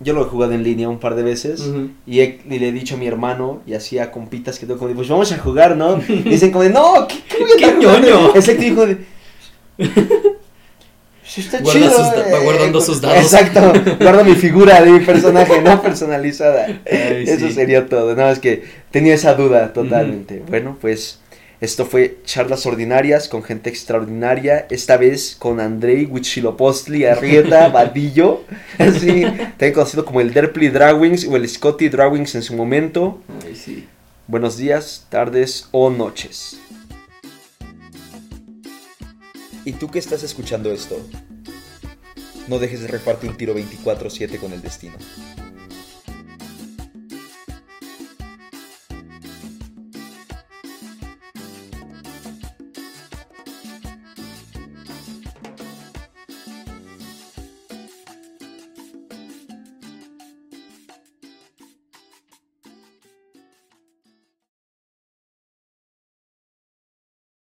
yo lo he jugado en línea un par de veces. Y, he- y le he dicho a mi hermano y así a compitas que tengo como pues vamos a jugar, ¿no? Y dicen como de, no, ¿qué, qué voy a ¡Qué estar jugando?" ñoño! Exacto, dijo de... "Sí está Guarda chido, sus da- eh". va guardando sus dados. Exacto, guardo mi figura de mi personaje, no personalizada. Ay, Eso sí. sería todo, nada más que tenía esa duda totalmente. Bueno, pues esto fue Charlas Ordinarias con gente extraordinaria, esta vez con Andrei Huichilopostli Arrieta Vadillo, así, también conocido como el Derply Drawings o el Scotty Drawings en su momento. Ay, sí. Buenos días, tardes o noches. ¿Y tú que estás escuchando esto? No dejes de repartir un tiro 24-7 con el destino.